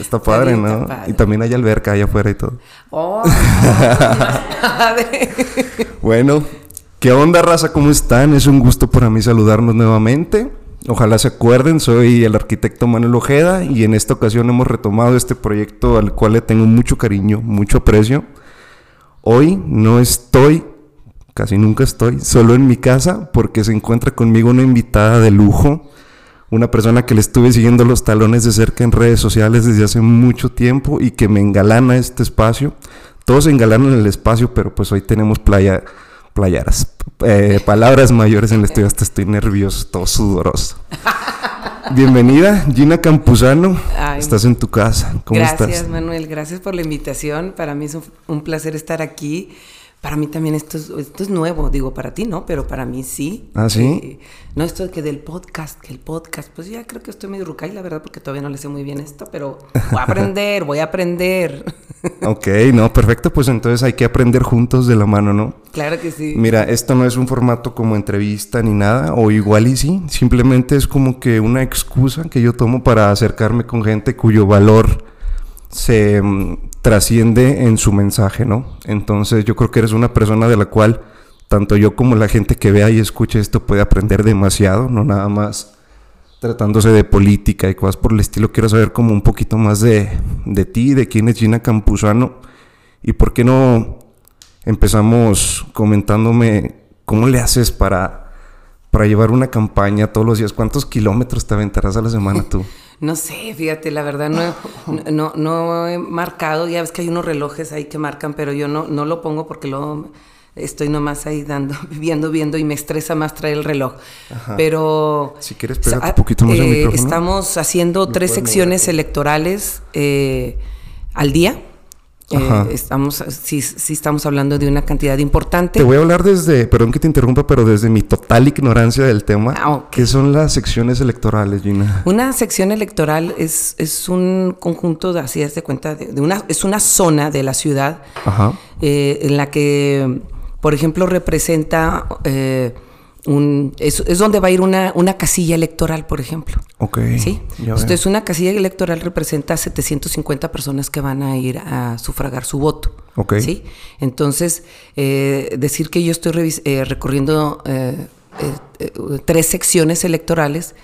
Está padre, ¿no? Y también hay alberca allá afuera y todo. Oh, bueno, ¿qué onda, raza? ¿Cómo están? Es un gusto para mí saludarnos nuevamente. Ojalá se acuerden, soy el arquitecto Manuel Ojeda y en esta ocasión hemos retomado este proyecto al cual le tengo mucho cariño, mucho aprecio. Hoy no estoy, casi nunca estoy, solo en mi casa porque se encuentra conmigo una invitada de lujo, una persona que le estuve siguiendo los talones de cerca en redes sociales desde hace mucho tiempo y que me engalana este espacio. Todos se engalanan el espacio, pero pues hoy tenemos playa playaras. Eh, palabras mayores en el estudio, hasta estoy nervioso, todo sudoroso. Bienvenida, Gina Campuzano. estás en tu casa. ¿Cómo gracias, Manuel. Gracias por la invitación. Para mí es un placer estar aquí. Para mí también esto es, esto es nuevo, digo, para ti no, pero para mí sí. ¿Ah, sí? Eh, no, esto de que del podcast, que el podcast, pues ya creo que estoy medio rucay, la verdad, porque todavía no le sé muy bien esto, pero voy a aprender, voy a aprender. ok, no, perfecto, pues entonces hay que aprender juntos de la mano, ¿no? Claro que sí. Mira, esto no es un formato como entrevista ni nada, o igual y sí, simplemente es como que una excusa que yo tomo para acercarme con gente cuyo valor se mm, trasciende en su mensaje, ¿no? Entonces yo creo que eres una persona de la cual tanto yo como la gente que vea y escuche esto puede aprender demasiado, no nada más tratándose de política y cosas por el estilo. Quiero saber como un poquito más de, de ti, de quién es Gina Campuzano y por qué no empezamos comentándome cómo le haces para, para llevar una campaña todos los días. ¿Cuántos kilómetros te aventarás a la semana tú? No sé, fíjate, la verdad no, no, no he marcado, ya ves que hay unos relojes ahí que marcan, pero yo no, no lo pongo porque luego estoy nomás ahí dando, viendo, viendo y me estresa más traer el reloj. Pero... Si quieres, pégate un poquito más eh, Estamos haciendo tres secciones electorales eh, al día. Eh, estamos, sí, sí, estamos hablando de una cantidad importante. Te voy a hablar desde, perdón que te interrumpa, pero desde mi total ignorancia del tema. Ah, ¿Qué son las secciones electorales, Gina? Una sección electoral es, es un conjunto, de, así de cuenta, de, una, es una zona de la ciudad eh, en la que, por ejemplo, representa... Eh, es, donde va a ir una, una, casilla electoral, por ejemplo. Ok. ¿Sí? Entonces, una casilla electoral representa a 750 personas que van a ir a sufragar su voto. Ok. ¿Sí? Entonces, eh, decir que yo estoy eh, recorriendo eh, tres secciones electorales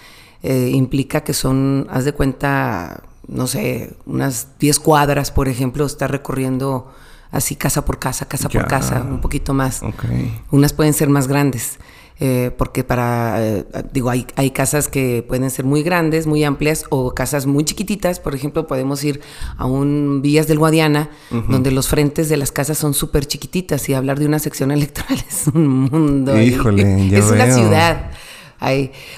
implica que son, haz de cuenta, no sé, unas 10 cuadras, por ejemplo, está recorriendo así casa por casa, casa por casa, un poquito más. Okay. Unas pueden ser más grandes. Eh, porque para, eh, digo, hay, hay, casas que pueden ser muy grandes, muy amplias, o casas muy chiquititas, por ejemplo, podemos ir a un Villas del Guadiana, donde los frentes de las casas son súper chiquititas, y hablar de una sección electoral es un mundo. Híjole, Es una ciudad.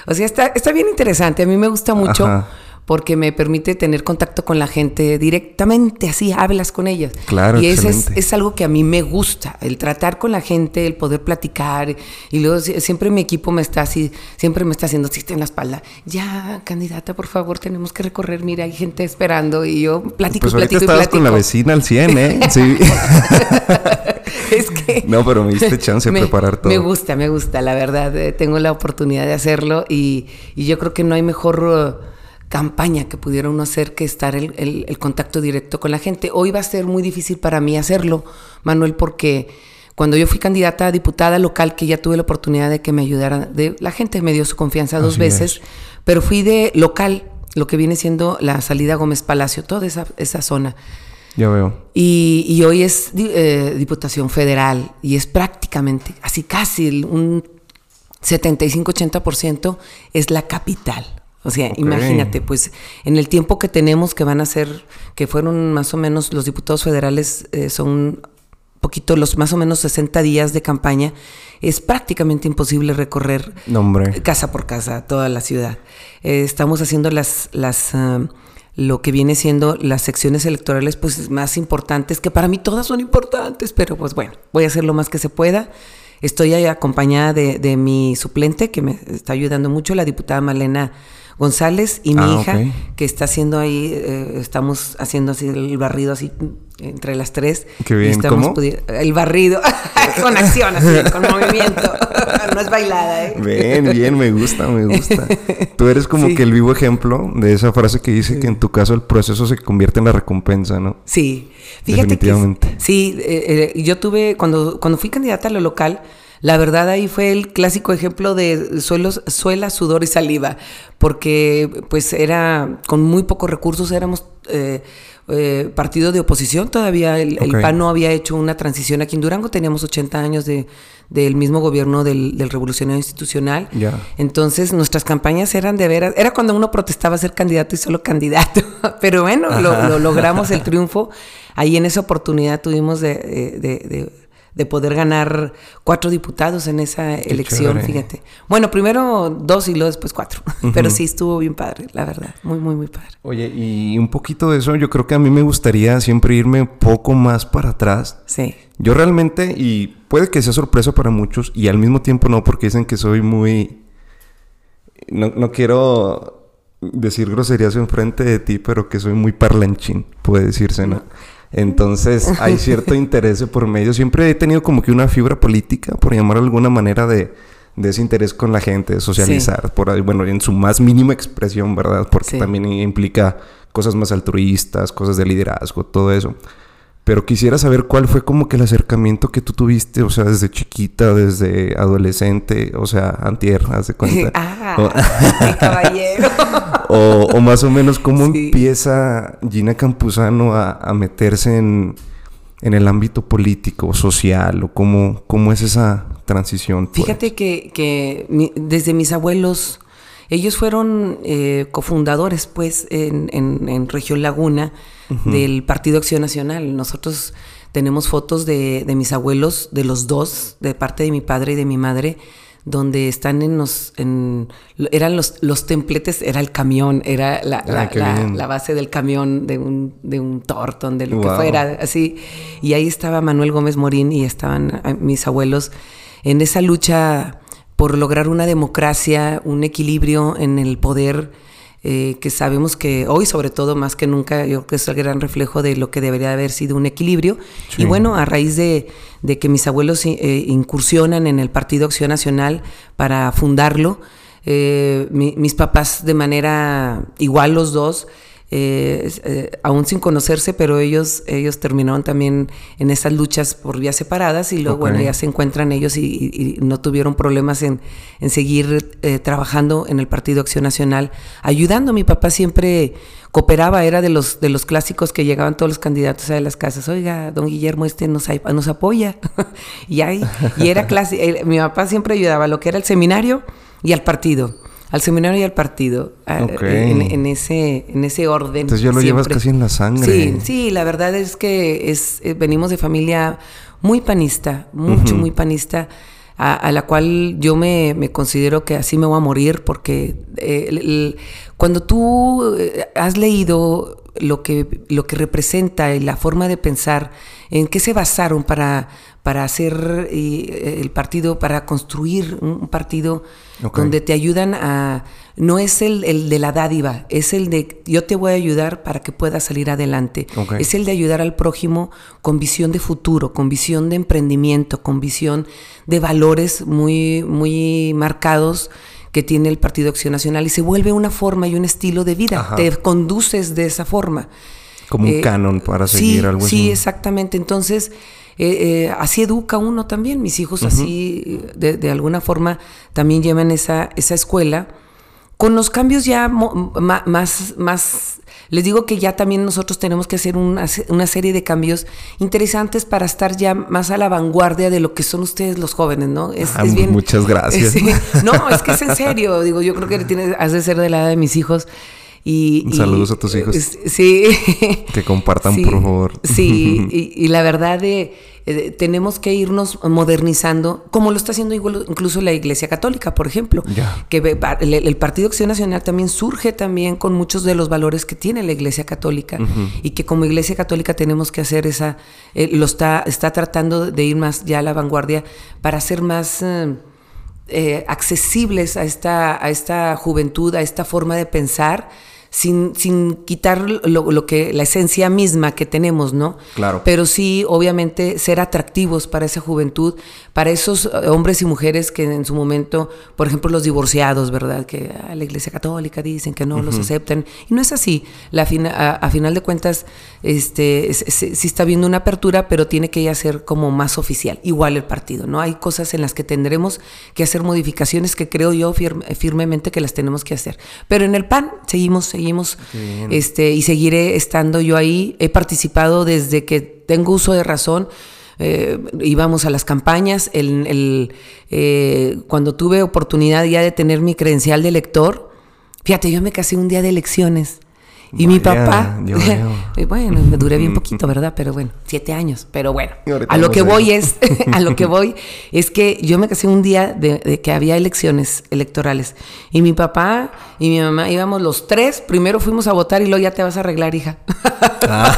O sea, está, está bien interesante, a mí me gusta mucho porque me permite tener contacto con la gente directamente, así hablas con ellas. Claro, y eso es, algo que a mí me gusta, el tratar con la gente, el poder platicar. Y luego siempre mi equipo me está así, siempre me está haciendo así en la espalda. Ya, candidata, por favor, tenemos que recorrer. Mira, hay gente esperando. Y yo platico, pues platico estabas con la vecina al 100, ¿eh? Sí. es que... No, pero me diste chance de preparar todo. Me gusta, me gusta, la verdad. Eh, tengo la oportunidad de hacerlo y, y yo creo que no hay mejor campaña que pudiera uno hacer que estar el, el, contacto directo con la gente. Hoy va a ser muy difícil para mí hacerlo, Manuel, porque cuando yo fui candidata a diputada local, que ya tuve la oportunidad de que me ayudara, de, la gente me dio su confianza dos veces, pero fui de local, lo que viene siendo la salida Gómez Palacio, toda esa, esa zona. Ya veo. Y, y hoy es eh, Diputación Federal y es prácticamente, así casi un 75-80% es la capital. O sea, imagínate, pues en el tiempo que tenemos, que van a ser, que fueron más o menos los diputados federales, eh, son poquito los más o menos 60 días de campaña, es prácticamente imposible recorrer casa por casa toda la ciudad. Eh, estamos haciendo las, las ah, lo que viene siendo las secciones electorales pues más importantes, que para mí todas son importantes, pero pues bueno, voy a hacer lo más que se pueda. Estoy ahí acompañada de, de mi suplente, que me está ayudando mucho, la diputada Malena González y mi ah, hija, que está haciendo ahí, eh, estamos haciendo así el barrido así entre las tres. Qué bien, ¿Cómo? El barrido. con acción, así, con movimiento. no es bailada, ¿eh? Bien, bien, me gusta, me gusta. Tú eres como que el vivo ejemplo de esa frase que dice que en tu caso el proceso se convierte en la recompensa, ¿no? Sí. Fíjate Definitivamente. que sí, eh, eh, yo tuve, cuando, cuando fui candidata a lo local, la verdad ahí fue el clásico ejemplo de suelos, suela, sudor y saliva, porque pues era con muy pocos recursos, éramos eh, eh, partido de oposición, todavía el, PAN no había hecho una transición. Aquí en Durango, teníamos 80 años de, del mismo gobierno del, revolucionario institucional. Entonces nuestras campañas eran de veras, era cuando uno protestaba ser candidato y solo candidato, pero bueno, lo, logramos el triunfo. Ahí en esa oportunidad tuvimos de de poder ganar cuatro diputados en esa elección, fíjate. Bueno, primero dos y luego después cuatro. Pero sí estuvo bien padre, la verdad. Muy, muy, muy padre. Oye, y un poquito de eso, yo creo que a mí me gustaría siempre irme un poco más para atrás. Sí. Yo realmente, y puede que sea sorpresa para muchos, y al mismo tiempo no, porque dicen que soy muy. No, no quiero decir groserías enfrente de ti, pero que soy muy parlanchín, puede decirse, ¿no? Entonces hay cierto interés por medio. Siempre he tenido como que una fibra política, por llamarlo de alguna manera, de, ese interés con la gente, de socializar, por ahí, bueno, en su más mínima expresión, ¿verdad? Porque también implica cosas más altruistas, cosas de liderazgo, todo eso. Pero quisiera saber cuál fue como que el acercamiento que tú tuviste, o sea, desde chiquita, desde adolescente, o sea, antier, haz de cuenta. ah, o, caballero. o, más o menos cómo empieza Gina Campuzano a, meterse en, el ámbito político, social, o cómo, cómo es esa transición. Pues? Fíjate que, que desde mis abuelos, ellos fueron eh, cofundadores, pues, en, en, en Región Laguna del Partido Acción Nacional. Nosotros tenemos fotos de, mis abuelos, de los dos, de parte de mi padre y de mi madre, donde están en los, en, eran los, los templetes, era el camión, era la, ah, base del camión de un, de un tortón, de lo que fuera, así. Y ahí estaba Manuel Gómez Morín y estaban ah, mis abuelos en esa lucha por lograr una democracia, un equilibrio en el poder eh, que sabemos que hoy, sobre todo más que nunca, yo creo que es el gran reflejo de lo que debería haber sido un equilibrio. Y bueno, a raíz de, que mis abuelos eh, incursionan en el Partido Acción Nacional para fundarlo, eh, mis papás de manera igual los dos, eh, eh, aún sin conocerse, pero ellos, ellos terminaron también en esas luchas por vías separadas y luego, bueno, ya se encuentran ellos y, no tuvieron problemas en, seguir eh, trabajando en el Partido Acción Nacional, ayudando. Mi papá siempre cooperaba, era de los, de los clásicos que llegaban todos los candidatos a las casas, oiga, don Guillermo, este nos, nos apoya. y, ahí, y era clásico, mi papá siempre ayudaba a lo que era el seminario y al partido al seminario y al partido, en, ese, en ese orden. Entonces ya lo llevas casi en la sangre. Sí, sí, la verdad es que es, eh, venimos de familia muy panista, mucho, muy panista, a, la cual yo me, considero que así me voy a morir, porque eh, cuando tú eh, has leído lo que, lo que representa y la forma de pensar, en qué se basaron para, para hacer el partido, para construir un partido donde te ayudan a... No es el, de la dádiva, es el de yo te voy a ayudar para que puedas salir adelante. Es el de ayudar al prójimo con visión de futuro, con visión de emprendimiento, con visión de valores muy, muy marcados que tiene el Partido Acción Nacional y se vuelve una forma y un estilo de vida. Te conduces de esa forma. Como un eh, canon para seguir algo así. Sí, exactamente. Entonces, eh, eh, así educa uno también. Mis hijos así, de, alguna forma, también llevan esa, esa escuela. Con los cambios ya más, más, les digo que ya también nosotros tenemos que hacer una, serie de cambios interesantes para estar ya más a la vanguardia de lo que son ustedes los jóvenes, ¿no? Es, ah, bien, muchas gracias. no, es que es en serio. Digo, yo creo que tienes, has de ser de la edad de mis hijos. Y, Saludos a tus hijos. Sí. Que compartan, por favor. Sí, y, la verdad de, eh, tenemos que irnos modernizando, como lo está haciendo incluso la Iglesia Católica, por ejemplo. Que el, Partido Acción Nacional también surge también con muchos de los valores que tiene la Iglesia Católica y que como Iglesia Católica tenemos que hacer esa, eh, lo está, está tratando de ir más ya a la vanguardia para ser más... Eh, accesibles a esta, a esta juventud, a esta forma de pensar, sin, sin quitar lo, que, la esencia misma que tenemos, ¿no? Claro. Pero sí, obviamente, ser atractivos para esa juventud, para esos eh, hombres y mujeres que en su momento, por ejemplo, los divorciados, ¿verdad? Que a la Iglesia Católica dicen que no los aceptan. Y no es así. La a, final de cuentas, este, sí está habiendo una apertura, pero tiene que ya ser como más oficial. Igual el partido, ¿no? Hay cosas en las que tendremos que hacer modificaciones que creo yo firmemente que las tenemos que hacer. Pero en el PAN seguimos, seguimos, este, y seguiré estando yo ahí. He participado desde que tengo uso de razón. Eh, íbamos a las campañas. El, eh, cuando tuve oportunidad ya de tener mi credencial de elector, fíjate, yo me casé un día de elecciones. Y mi papá, bueno, me duré bien poquito, ¿verdad? Pero bueno, siete años. Pero bueno, a lo que voy es, a lo que voy es que yo me casé un día de, que había elecciones electorales. Y mi papá y mi mamá íbamos los tres, primero fuimos a votar y luego ya te vas a arreglar, hija. Ah.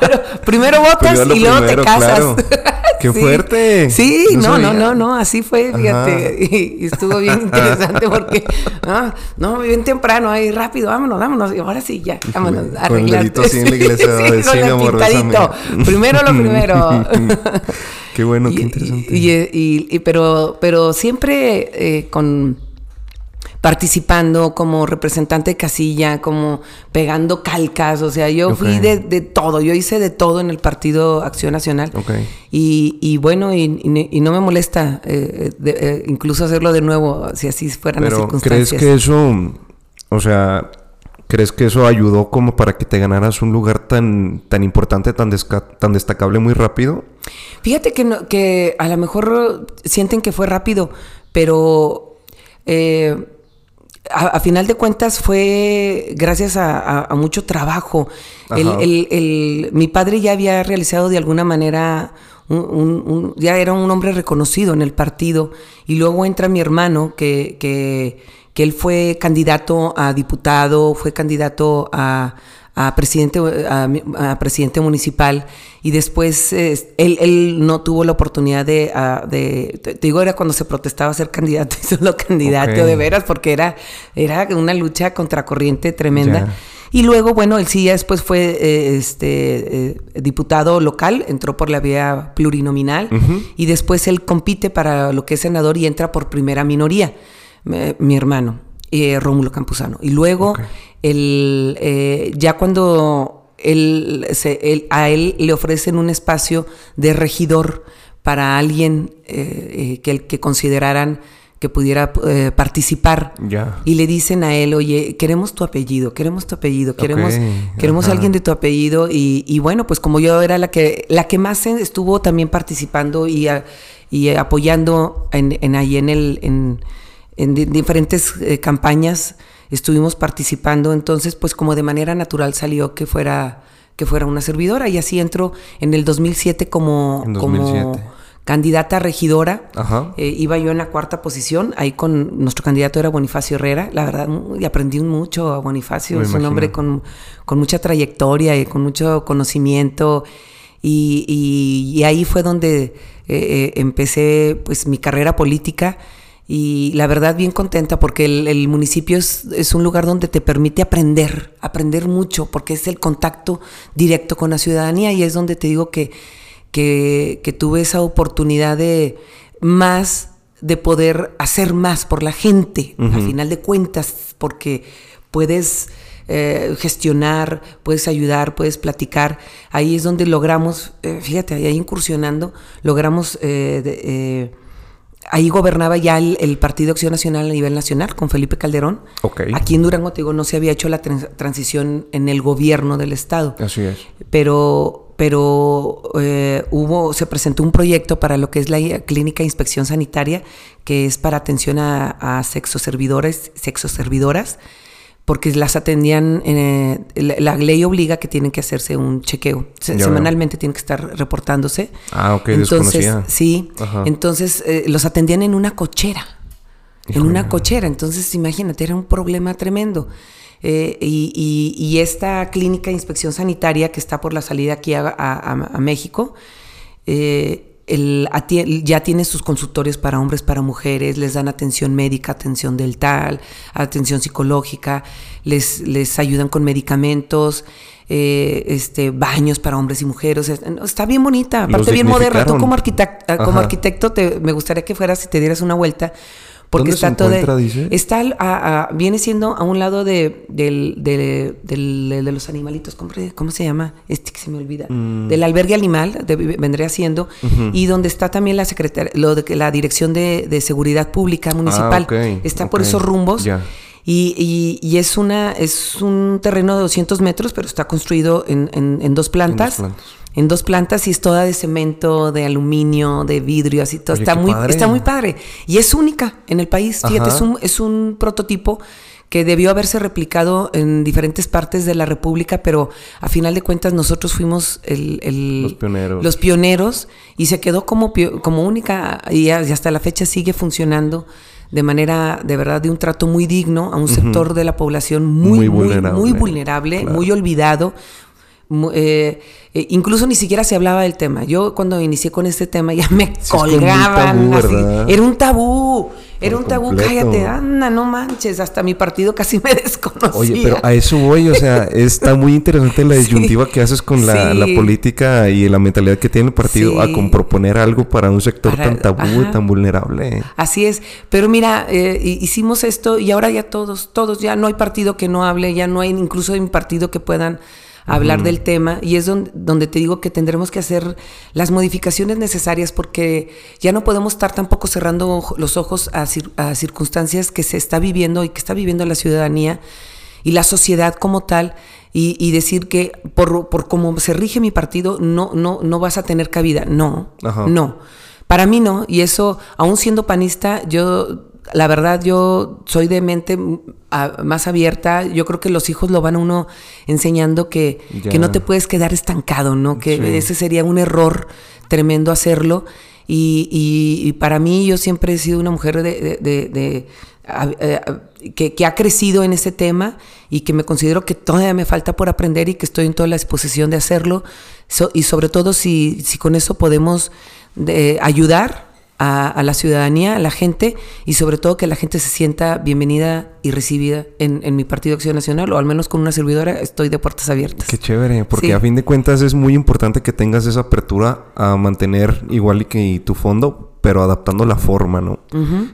Pero primero votas y luego te casas. ¡Qué fuerte! Sí, no, no, no, no, así fue, fíjate. Y, estuvo bien interesante porque, ah, no, bien temprano, ahí rápido, vámonos, vámonos. Y ahora sí, ya, vámonos, a Con el sí en la iglesia, sí, con Primero lo primero. qué bueno, qué interesante. Y, pero, pero siempre eh, con participando como representante de casilla, como pegando calcas, o sea, yo fui de, todo, yo hice de todo en el Partido Acción Nacional. Y, bueno, y, no me molesta eh, eh, incluso hacerlo de nuevo, si así fueran las circunstancias. ¿Crees que eso, o sea, crees que eso ayudó como para que te ganaras un lugar tan, tan importante, tan, tan destacable muy rápido? Fíjate que, que a lo mejor sienten que fue rápido, pero... Eh, a, final de cuentas fue gracias a, mucho trabajo. mi padre ya había realizado de alguna manera, ya era un hombre reconocido en el partido, y luego entra mi hermano, que, que, que él fue candidato a diputado, fue candidato a, a presidente, a, presidente municipal y después él, él, no tuvo la oportunidad de, de, te digo, era cuando se protestaba ser candidato y solo candidato de veras, porque era, era una lucha contracorriente tremenda. Y luego, bueno, él sí ya después fue eh, este, eh, diputado local, entró por la vía plurinominal y después él compite para lo que es senador y entra por primera minoría, mi hermano. Eh, Rómulo Campuzano. Y luego, el, eh, ya cuando él, se, a él le ofrecen un espacio de regidor para alguien eh, que, que consideraran que pudiera participar. Y le dicen a él, oye, queremos tu apellido, queremos tu apellido, queremos, queremos alguien de tu apellido. Y, bueno, pues como yo era la que, la que más estuvo también participando y, y apoyando en, en ahí en el, en, en diferentes eh, campañas estuvimos participando, entonces pues como de manera natural salió que fuera, que fuera una servidora. Y así entró en el 2007 como, como candidata regidora. Eh, iba yo en la cuarta posición, ahí con nuestro candidato era Bonifacio Herrera, la verdad, y aprendí mucho a Bonifacio, es un hombre con, mucha trayectoria y con mucho conocimiento. Y, ahí fue donde eh, empecé pues mi carrera política y la verdad bien contenta porque el, municipio es, un lugar donde te permite aprender, aprender mucho, porque es el contacto directo con la ciudadanía y es donde te digo que, que, tuve esa oportunidad de más, de poder hacer más por la gente, al final de cuentas, porque puedes... Eh, gestionar, puedes ayudar, puedes platicar. Ahí es donde logramos, eh, fíjate, ahí incursionando, logramos eh, ahí gobernaba ya el, Partido Acción Nacional a nivel nacional con Felipe Calderón. Aquí en Durango, te digo, no se había hecho la transición en el gobierno del Estado. Así es. Pero, pero eh, hubo, se presentó un proyecto para lo que es la clínica de inspección sanitaria, que es para atención a, a sexoservidores, sexoservidoras porque las atendían, eh, la, ley obliga que tienen que hacerse un chequeo. semanalmente tienen que estar reportándose. Ah, ok, entonces, Sí, entonces eh, los atendían en una cochera. En una cochera, entonces imagínate, era un problema tremendo. Eh, y, esta clínica de inspección sanitaria que está por la salida aquí a, México, ya tiene sus consultorios para hombres, para mujeres, les dan atención médica, atención dental, atención psicológica, les, les ayudan con medicamentos. Eh, este, baños para hombres y mujeres. Está bien bonita, aparte bien moderna. Tú como, arquitecto, como arquitecto te, me gustaría que fueras y te dieras una vuelta porque está todo de, está a, viene siendo a un lado de, del, de, de los animalitos, ¿cómo, se llama? Este que se me olvida. Mm. Del albergue animal, vendría siendo, y donde está también la secretaria, lo de la dirección de, seguridad pública municipal. Ah, está por esos rumbos. Y, y, es una es un terreno de 200 metros, pero está construido en, en, dos plantas. En dos plantas en dos plantas y es toda de cemento, de aluminio, de vidrio, así todo. está, muy, está muy padre. Y es única en el país. Fíjate, es un, es un prototipo que debió haberse replicado en diferentes partes de la República, pero a final de cuentas nosotros fuimos el, los, pioneros. los, pioneros. y se quedó como, como única y, hasta la fecha sigue funcionando de manera de verdad de un trato muy digno a un sector de la población muy, muy vulnerable, muy, vulnerable, muy olvidado, eh, eh, incluso ni siquiera se hablaba del tema. Yo cuando inicié con este tema ya me colgaban. Era un tabú. Era un tabú, cállate, anda, no manches. Hasta mi partido casi me desconocía. Oye, pero a eso voy, o sea, está muy interesante la disyuntiva que haces con la, política y la mentalidad que tiene el partido a con proponer algo para un sector tan tabú y tan vulnerable. Así es. Pero mira, eh, hicimos esto y ahora ya todos, todos, ya no hay partido que no hable, ya no hay incluso un partido que puedan hablar del tema y es donde, donde, te digo que tendremos que hacer las modificaciones necesarias porque ya no podemos estar tampoco cerrando los ojos a, circunstancias que se está viviendo y que está viviendo la ciudadanía y la sociedad como tal y, decir que por, por cómo se rige mi partido no, no, no vas a tener cabida. No, no. Para mí no, y eso, aún siendo panista, yo la verdad yo soy de mente más abierta. Yo creo que los hijos lo van a uno enseñando que, que no te puedes quedar estancado, ¿no? Que ese sería un error tremendo hacerlo. Y, para mí yo siempre he sido una mujer de, de, eh, que, ha crecido en ese tema y que me considero que todavía me falta por aprender y que estoy en toda la disposición de hacerlo. y sobre todo si, si con eso podemos ayudar a, la ciudadanía, a la gente y sobre todo que la gente se sienta bienvenida y recibida en, mi Partido Acción Nacional o al menos con una servidora estoy de puertas abiertas. Qué chévere, porque a fin de cuentas es muy importante que tengas esa apertura a mantener igual que tu fondo, pero adaptando la forma, ¿no?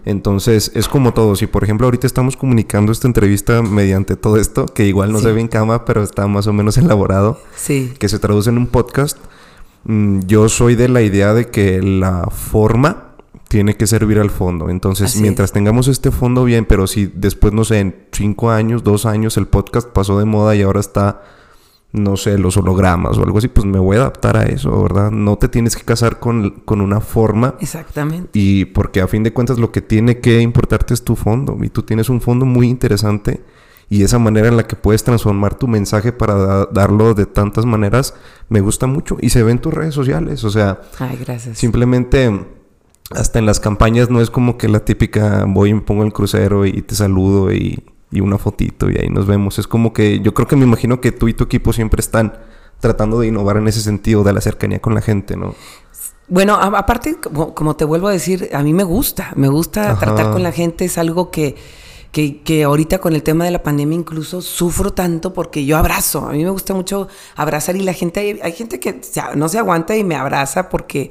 Entonces, es como todo. Si, por ejemplo, ahorita estamos comunicando esta entrevista mediante todo esto, que igual no se ve en cama, pero está más o menos elaborado, sí. que se traduce en un podcast, mm, yo soy de la idea de que la forma tiene que servir al fondo. Entonces, mientras tengamos este fondo bien, pero si después, no sé, en cinco años, dos años, el podcast pasó de moda y ahora está, no sé, los hologramas o algo así, pues me voy a adaptar a eso, ¿verdad? No te tienes que casar con, con una forma. Exactamente. Y porque a fin de cuentas lo que tiene que importarte es tu fondo. Y tú tienes un fondo muy interesante. Y esa manera en la que puedes transformar tu mensaje para darlo de tantas maneras, me gusta mucho. Y se ve en tus redes sociales. O sea, Ay, gracias. simplemente hasta en las campañas no es como que la típica voy y me pongo el crucero y te saludo y, una fotito y ahí nos vemos. Es como que yo creo que me imagino que tú y tu equipo siempre están tratando de innovar en ese sentido de la cercanía con la gente, ¿no? Bueno, aparte, como, te vuelvo a decir, a mí me gusta, me gusta tratar con la gente, es algo que, que, que, ahorita con el tema de la pandemia incluso sufro tanto porque yo abrazo, a mí me gusta mucho abrazar y la gente, hay, hay gente que no se aguanta y me abraza porque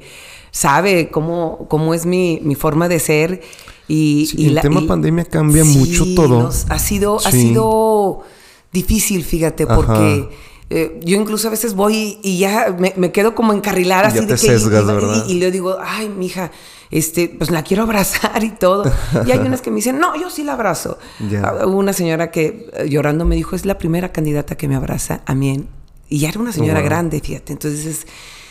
sabe cómo, cómo es mi, mi forma de ser. Y, y el tema pandemia cambia mucho todo. ha sido, ha sido difícil, fíjate, porque eh, yo incluso a veces voy y ya me, quedo como encarrilada así de que y, le digo, ay, mija, este, pues la quiero abrazar y todo. Y hay unas que me dicen, no, yo sí la abrazo. Ah, hubo una señora que eh, llorando me dijo, es la primera candidata que me abraza a mí. Y ya era una señora grande, fíjate. Entonces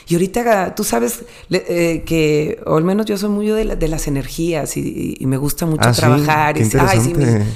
y ahorita tú sabes eh, que, o al menos yo soy muy de, de las energías y, me gusta mucho ah, trabajar. y, ay, sí,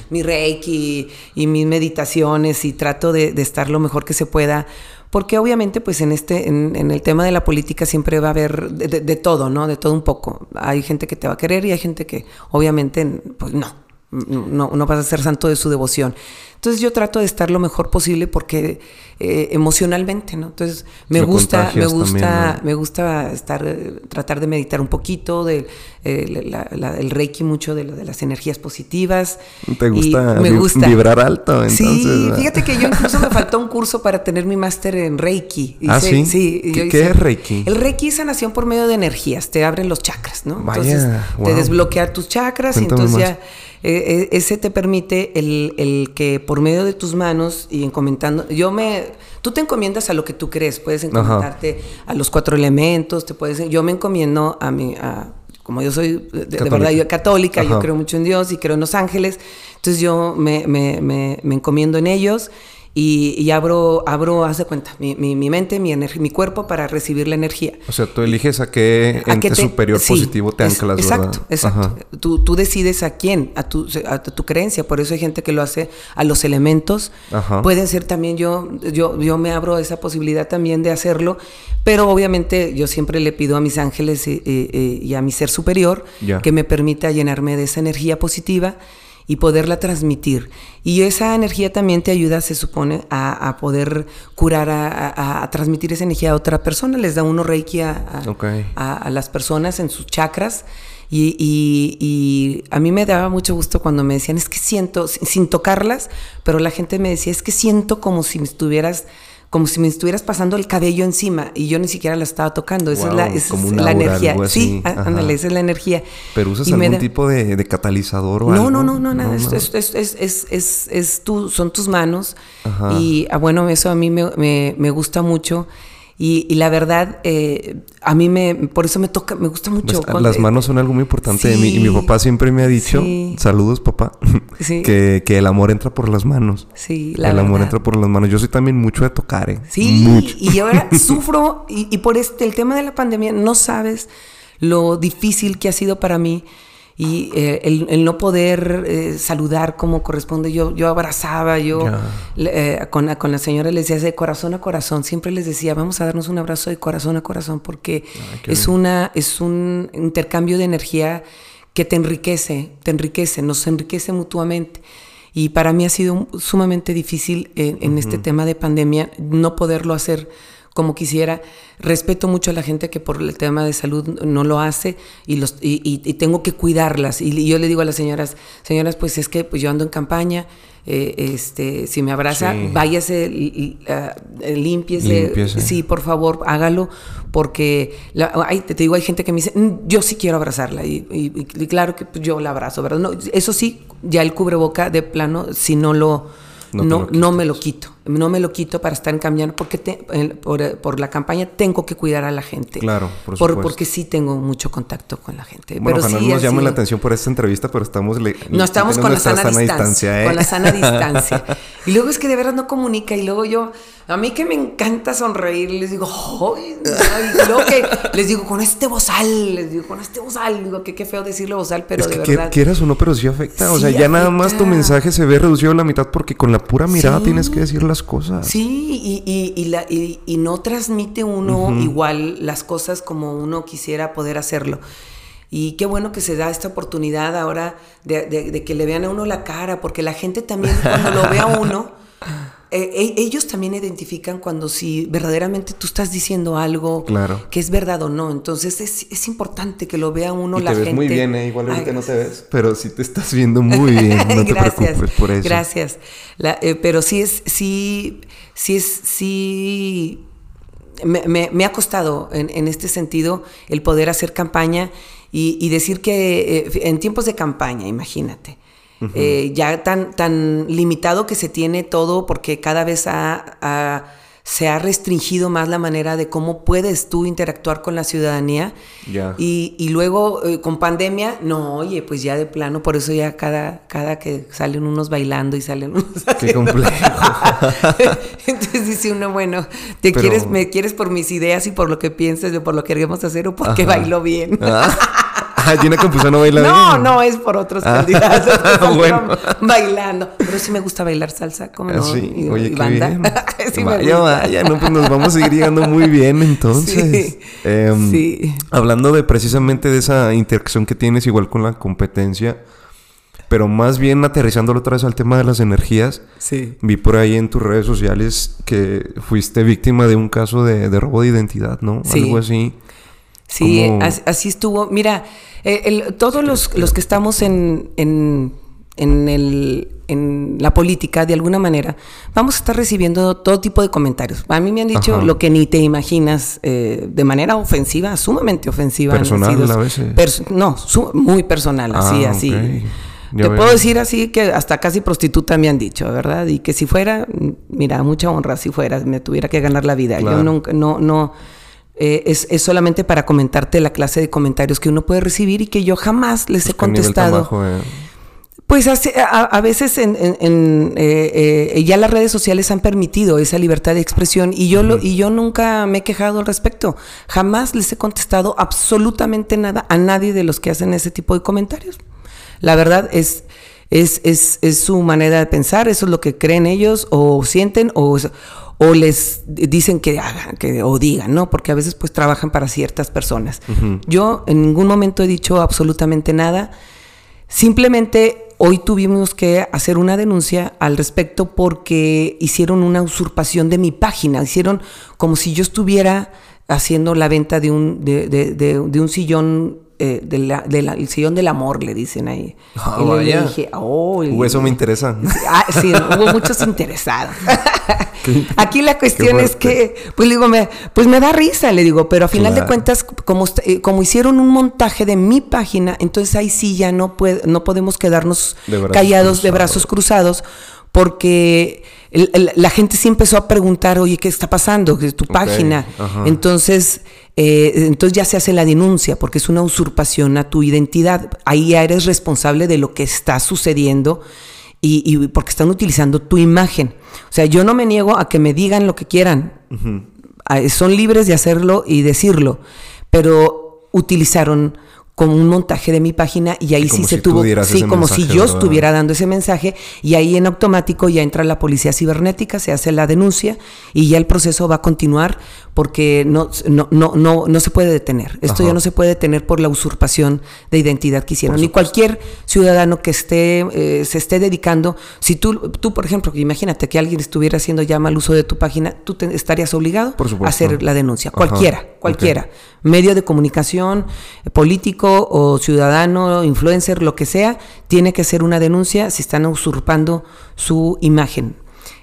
mi, reiki y mis meditaciones y trato de, estar lo mejor que se pueda. Porque obviamente, pues en este, en, el tema de la política siempre va a haber de, todo, ¿no? De todo un poco. Hay gente que te va a querer y hay gente que, obviamente, pues no. No, no vas a ser santo de su devoción. Entonces yo trato de estar lo mejor posible porque eh, emocionalmente, ¿no? Entonces me gusta, me gusta, me gusta estar, tratar de meditar un poquito, de el reiki mucho de, de, las energías positivas. ¿Te gusta, me gusta vibrar alto? Entonces, sí, fíjate que yo incluso me faltó un curso para tener mi máster en reiki. ah, sí. sí ¿Qué, es reiki? El reiki es sanación por medio de energías, te abren los chakras, ¿no? Entonces te desbloquea tus chakras y entonces ya eh, ese te permite el, que por medio de tus manos y encomendando, yo me, tú te encomiendas a lo que tú crees, puedes encomendarte a los cuatro elementos, te puedes, yo me encomiendo a mi, a, como yo soy de, verdad yo católica, yo creo mucho en Dios y creo en los ángeles, entonces yo me, me, me, me encomiendo en ellos y, abro, abro, haz de cuenta, mi, mi, mi mente, mi, mi cuerpo para recibir la energía. O sea, tú eliges a qué ente superior positivo te anclas, Exacto, exacto. Tú, tú, decides a quién, a tu, a tu creencia. Por eso hay gente que lo hace a los elementos. Ajá. Pueden ser también yo, yo, yo me abro esa posibilidad también de hacerlo, pero obviamente yo siempre le pido a mis ángeles y, y, a mi ser superior que me permita llenarme de esa energía positiva y poderla transmitir. Y esa energía también te ayuda, se supone, a, poder curar, a, transmitir esa energía a otra persona. Les da uno reiki a, las personas en sus chakras. Y, a mí me daba mucho gusto cuando me decían, es que siento, sin tocarlas, pero la gente me decía, es que siento como si me estuvieras como si me estuvieras pasando el cabello encima y yo ni siquiera la estaba tocando. Esa es la, esa es la energía. Sí, ándale, esa es la energía. ¿Pero usas algún tipo de, catalizador o algo? No, no, no, nada. Es, es, es, es, es, tú, son tus manos. Y ah, bueno, eso a mí me, me, me gusta mucho. Y, la verdad, eh, a mí me, por eso me toca, me gusta mucho. Pues, las manos son algo muy importante de mí. Y mi papá siempre me ha dicho, saludos papá, que, que, el amor entra por las manos. Sí, la El amor entra por las manos. Yo soy también mucho de tocar, ¿eh? Sí, y ahora sufro, y, y por este, el tema de la pandemia, no sabes lo difícil que ha sido para mí y eh, el, no poder eh, saludar como corresponde. Yo, yo abrazaba, yo eh, con, con la señora les decía de corazón a corazón, siempre les decía, vamos a darnos un abrazo de corazón a corazón porque es, una, es un intercambio de energía que te enriquece, te enriquece, nos enriquece mutuamente. Y para mí ha sido sumamente difícil en este tema de pandemia no poderlo hacer como quisiera. Respeto mucho a la gente que por el tema de salud no lo hace y, los, y, tengo que cuidarlas. Y, yo le digo a las señoras, señoras, pues es que pues yo ando en campaña, eh, este, si me abraza, váyase, uh, limpiese, Sí, por favor, hágalo, porque te, digo, hay gente que me dice, mm, yo sí quiero abrazarla. Y, claro que pues, yo la abrazo, ¿verdad? No, eso sí, ya el cubreboca de plano, si no lo no, no, me lo quito. No me lo quito para estar en campaña porque por, la campaña tengo que cuidar a la gente. Claro, por, por Porque sí tengo mucho contacto con la gente. Bueno, pero sí, no nos llama la atención por esta entrevista, pero estamos... no, estamos con la sana, distancia. Con la sana distancia. y luego es que de verdad no comunica y luego yo... A mí que me encanta sonreír, les digo, ¡ay! Y luego que les digo, con este bozal, les digo, con este bozal, digo, que qué feo decirle bozal, pero es que de verdad. quieras o no, pero sí afecta. o sea, ya nada más tu mensaje se ve reducido a la mitad porque con la pura mirada tienes que decir las cosas. Sí, y, y, la, y no transmite uno igual las cosas como uno quisiera poder hacerlo. Y qué bueno que se da esta oportunidad ahora de, de, que le vean a uno la cara, porque la gente también cuando lo ve a uno eh, e, ellos también identifican cuando si verdaderamente tú estás diciendo algo que es verdad o no. Entonces es, importante que lo vea uno y la te ves muy bien, ¿eh? igual ahorita no te ves, pero sí te estás viendo muy bien. No te preocupes por eso. Gracias. Eh, pero sí es, sí, sí es, sí. Me, ha costado en, este sentido el poder hacer campaña y, decir que eh, en tiempos de campaña, imagínate eh, ya tan, tan limitado que se tiene todo porque cada vez se ha restringido más la manera de cómo puedes tú interactuar con la ciudadanía. Y, luego eh, con pandemia, no, oye, pues ya de plano, por eso ya cada, cada que salen unos bailando y salen unos... Qué complejo. Entonces dice uno, bueno, ¿te quieres, ¿me quieres por mis ideas y por lo que piensas o por lo que queremos hacer o porque bailo bien? Gina Campuzano no baila No, no, es por otros ah. candidatos. bueno. Bailando. Pero sí me gusta bailar salsa, como no? Sí, oye, qué bien. sí vaya, vaya, no, pues nos vamos a seguir llegando muy bien entonces. Em, sí. Hablando de precisamente de esa interacción que tienes igual con la competencia, Pero más bien aterrizándolo otra vez al tema de las energías, sí. vi por ahí en tus redes sociales que fuiste víctima de un caso de, robo de identidad, ¿no? Algo así. Sí, así, estuvo. Mira, eh, todos los, los, que estamos en, en, en el en la política, de alguna manera, vamos a estar recibiendo todo tipo de comentarios. A mí me han dicho lo que ni te imaginas eh, de manera ofensiva, sumamente ofensiva. Personal a veces. no, muy personal, así, ah, así. te puedo decir así que hasta casi prostituta me han dicho, ¿verdad? Y que si fuera, mira, mucha honra si fuera, me tuviera que ganar la vida. Yo nunca, no, no, eh, es, es, solamente para comentarte la clase de comentarios que uno puede recibir y que yo jamás les he contestado. Eh. Pues a, veces en, eh, eh, ya las redes sociales han permitido esa libertad de expresión y yo, lo, y yo nunca me he quejado al respecto. Jamás les he contestado absolutamente nada a nadie de los que hacen ese tipo de comentarios. La verdad es, es, es, es su manera de pensar, eso es lo que creen ellos o sienten o, o les dicen que hagan que, o digan, ¿no? Porque a veces pues trabajan para ciertas personas. Yo en ningún momento he dicho absolutamente nada. Simplemente hoy tuvimos que hacer una denuncia al respecto porque hicieron una usurpación de mi página, hicieron como si yo estuviera haciendo la venta de un, de, de, de un sillón eh, del sillón del amor, le dicen ahí. Ah, y le dije, oh, eso me interesa. Ah, sí, hubo muchos interesados. Aquí la cuestión es que, pues digo, me, pues me da risa, le digo, pero a final de cuentas, como, eh, como hicieron un montaje de mi página, entonces ahí sí ya no, puede, no podemos quedarnos callados de brazos cruzados, porque la gente sí empezó a preguntar, oye, ¿qué está pasando? ¿Qué es tu página? Entonces, eh, entonces ya se hace la denuncia porque es una usurpación a tu identidad. Ahí ya eres responsable de lo que está sucediendo y, porque están utilizando tu imagen. O sea, yo no me niego a que me digan lo que quieran. Son libres de hacerlo y decirlo, pero utilizaron como un montaje de mi página y ahí sí se tuvo, sí, como si yo estuviera dando ese mensaje y ahí en automático ya entra la policía cibernética, se hace la denuncia y ya el proceso va a continuar porque no, no, no, no, no se puede detener. Esto ya no se puede detener por la usurpación de identidad que hicieron. Ni cualquier ciudadano que esté, eh, se esté dedicando, si tú, tú, por ejemplo, imagínate que alguien estuviera haciendo ya mal uso de tu página, tú estarías obligado a hacer la denuncia. Cualquiera, cualquiera. Medio de comunicación, político o ciudadano, influencer, lo que sea, tiene que hacer una denuncia si están usurpando su imagen.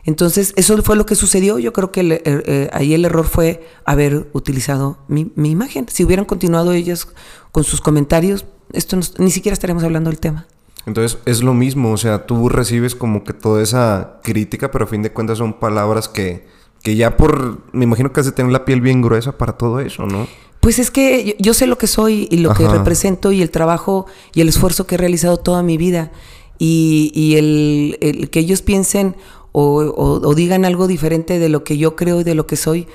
Entonces, eso fue lo que sucedió. Yo creo que er, eh, ahí el error fue haber utilizado mi, imagen. Si hubieran continuado ellos con sus comentarios, esto ni siquiera estaríamos hablando del tema. Entonces, es lo mismo. O sea, tú recibes como que toda esa crítica, pero a fin de cuentas son palabras que, que ya por. Me imagino que has de tener la piel bien gruesa para todo eso, ¿no? Pues es que yo, sé lo que soy y lo que represento y el trabajo y el esfuerzo que he realizado toda mi vida. Y, el, el, que ellos piensen o, digan algo diferente de lo que yo creo y de lo que soy,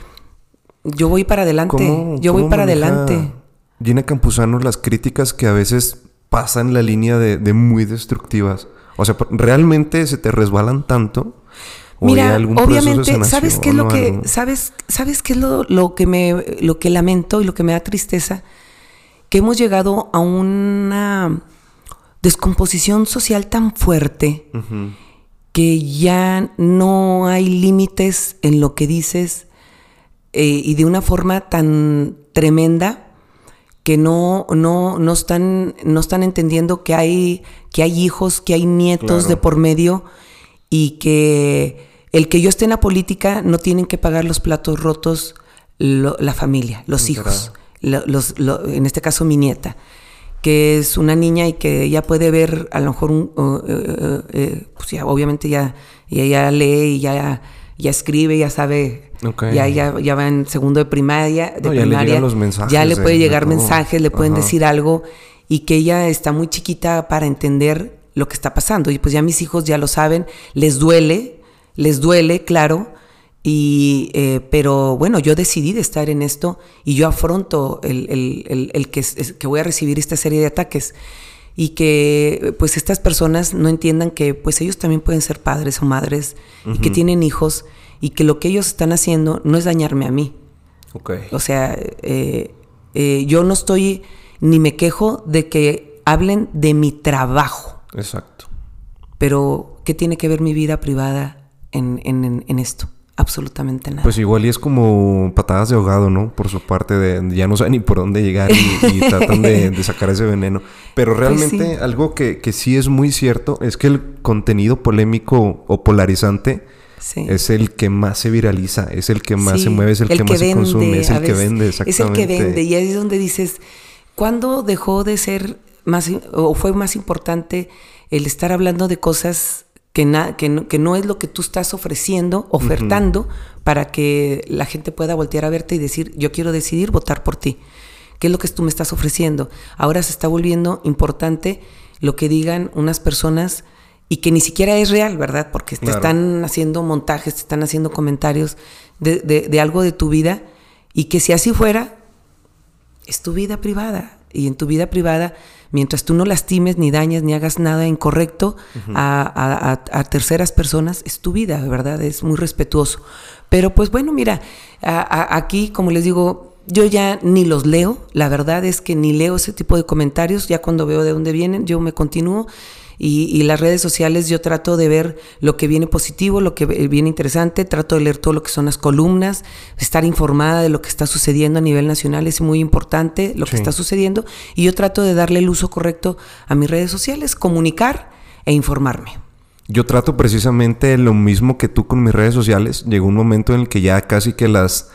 yo voy para adelante. yo voy para adelante. Gina Campuzano las críticas que a veces pasan la línea de, muy destructivas. O sea, ¿realmente se te resbalan tanto? Mira, obviamente, ¿sabes qué es lo que, sabes, sabes qué es lo, lo, que me, lo que lamento y lo que me da tristeza? Que hemos llegado a una descomposición social tan fuerte que ya no hay límites en lo que dices eh, y de una forma tan tremenda que no, no, no, están, no están entendiendo que hay, que hay hijos, que hay nietos de por medio y que el que yo esté en la política no tienen que pagar los platos rotos la familia, los hijos, los, en este caso mi nieta que es una niña y que ella puede ver a lo mejor un, eh, pues ya, obviamente ya, ya lee y ya, ya escribe, ya sabe, ya, ya, va en segundo de primaria, de primaria, ya, le ya le puede llegar mensajes, le pueden decir algo y que ella está muy chiquita para entender lo que está pasando. Y pues ya mis hijos ya lo saben, les duele, les duele, claro, y, eh, pero bueno, yo decidí de estar en esto y yo afronto el, que, que, voy a recibir esta serie de ataques y que pues estas personas no entiendan que pues ellos también pueden ser padres o madres y que tienen hijos y que lo que ellos están haciendo no es dañarme a mí. O sea, eh, eh, yo no estoy ni me quejo de que hablen de mi trabajo. Exacto. Pero, ¿qué tiene que ver mi vida privada en, en, en esto? absolutamente nada. Pues igual y es como patadas de ahogado, ¿no? Por su parte de ya no saben ni por dónde llegar y, tratan de, sacar ese veneno. Pero pues realmente algo que, que, sí es muy cierto es que el contenido polémico o polarizante es el que más se viraliza, es el que más se mueve, es el, que, más se consume, es el que vende, exactamente. Es el que vende y ahí es donde dices, ¿cuándo dejó de ser más o fue más importante el estar hablando de cosas que, que, no, es lo que tú estás ofreciendo, ofertando, para que la gente pueda voltear a verte y decir, yo quiero decidir votar por ti. ¿Qué es lo que tú me estás ofreciendo? Ahora se está volviendo importante lo que digan unas personas y que ni siquiera es real, ¿verdad? Porque te están haciendo montajes, te están haciendo comentarios de, de algo de tu vida y que si así fuera, es tu vida privada. Y en tu vida privada mientras tú no lastimes, ni dañes, ni hagas nada incorrecto a, terceras personas, es tu vida, ¿verdad? Es muy respetuoso. Pero pues bueno, mira, aquí, como les digo, yo ya ni los leo, la verdad es que ni leo ese tipo de comentarios, ya cuando veo de dónde vienen, yo me continúo y, las redes sociales yo trato de ver lo que viene positivo, lo que viene interesante, trato de leer todo lo que son las columnas, estar informada de lo que está sucediendo a nivel nacional es muy importante, lo que está sucediendo, y yo trato de darle el uso correcto a mis redes sociales, comunicar e informarme. Yo trato precisamente lo mismo que tú con mis redes sociales. Llegó un momento en el que ya casi que las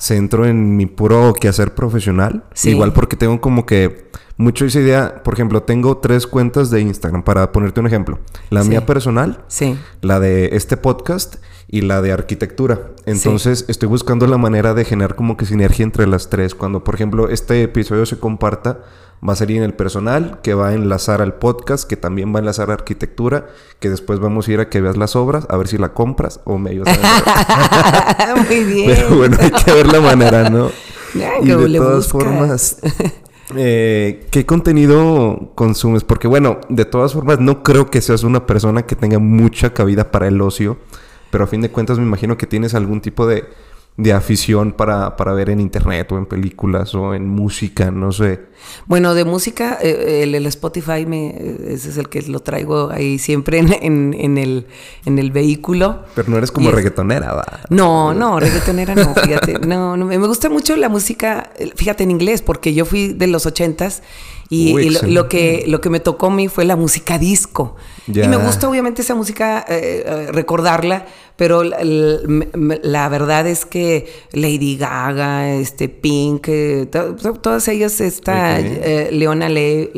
centro en mi puro quehacer profesional. Igual porque tengo como que mucho esa idea, por ejemplo, tengo tres cuentas de Instagram para ponerte un ejemplo. La mía personal, sí. la de este podcast y la de arquitectura. Entonces estoy buscando la manera de generar como que sinergia entre las tres. Cuando, por ejemplo, este episodio se comparta, va a salir en el personal, que va a enlazar al podcast, que también va a enlazar a arquitectura, que después vamos a ir a que veas las obras, a ver si la compras o me ayudas a Muy bien. Pero bueno, hay que ver la manera, ¿no? y de todas formas, eh, ¿Qué contenido consumes? Porque bueno, de todas formas no creo que seas una persona que tenga mucha cabida para el ocio, pero a fin de cuentas me imagino que tienes algún tipo de de afición para, para, ver en internet o en películas o en música, no sé. Bueno, de música, eh, el, Spotify, me, ese es el que lo traigo ahí siempre en, en, el, en el vehículo. Pero no eres como reggaetonera, ¿va? No, no, reggaetonera no, fíjate. No, no, me gusta mucho la música, fíjate, en inglés, porque yo fui de los ochentas y, lo, que, lo que me tocó a mí fue la música disco. Y me gusta obviamente esa música, eh, eh, recordarla, pero la, verdad es que Lady Gaga, este Pink, eh, todas ellas, esta Leona Le,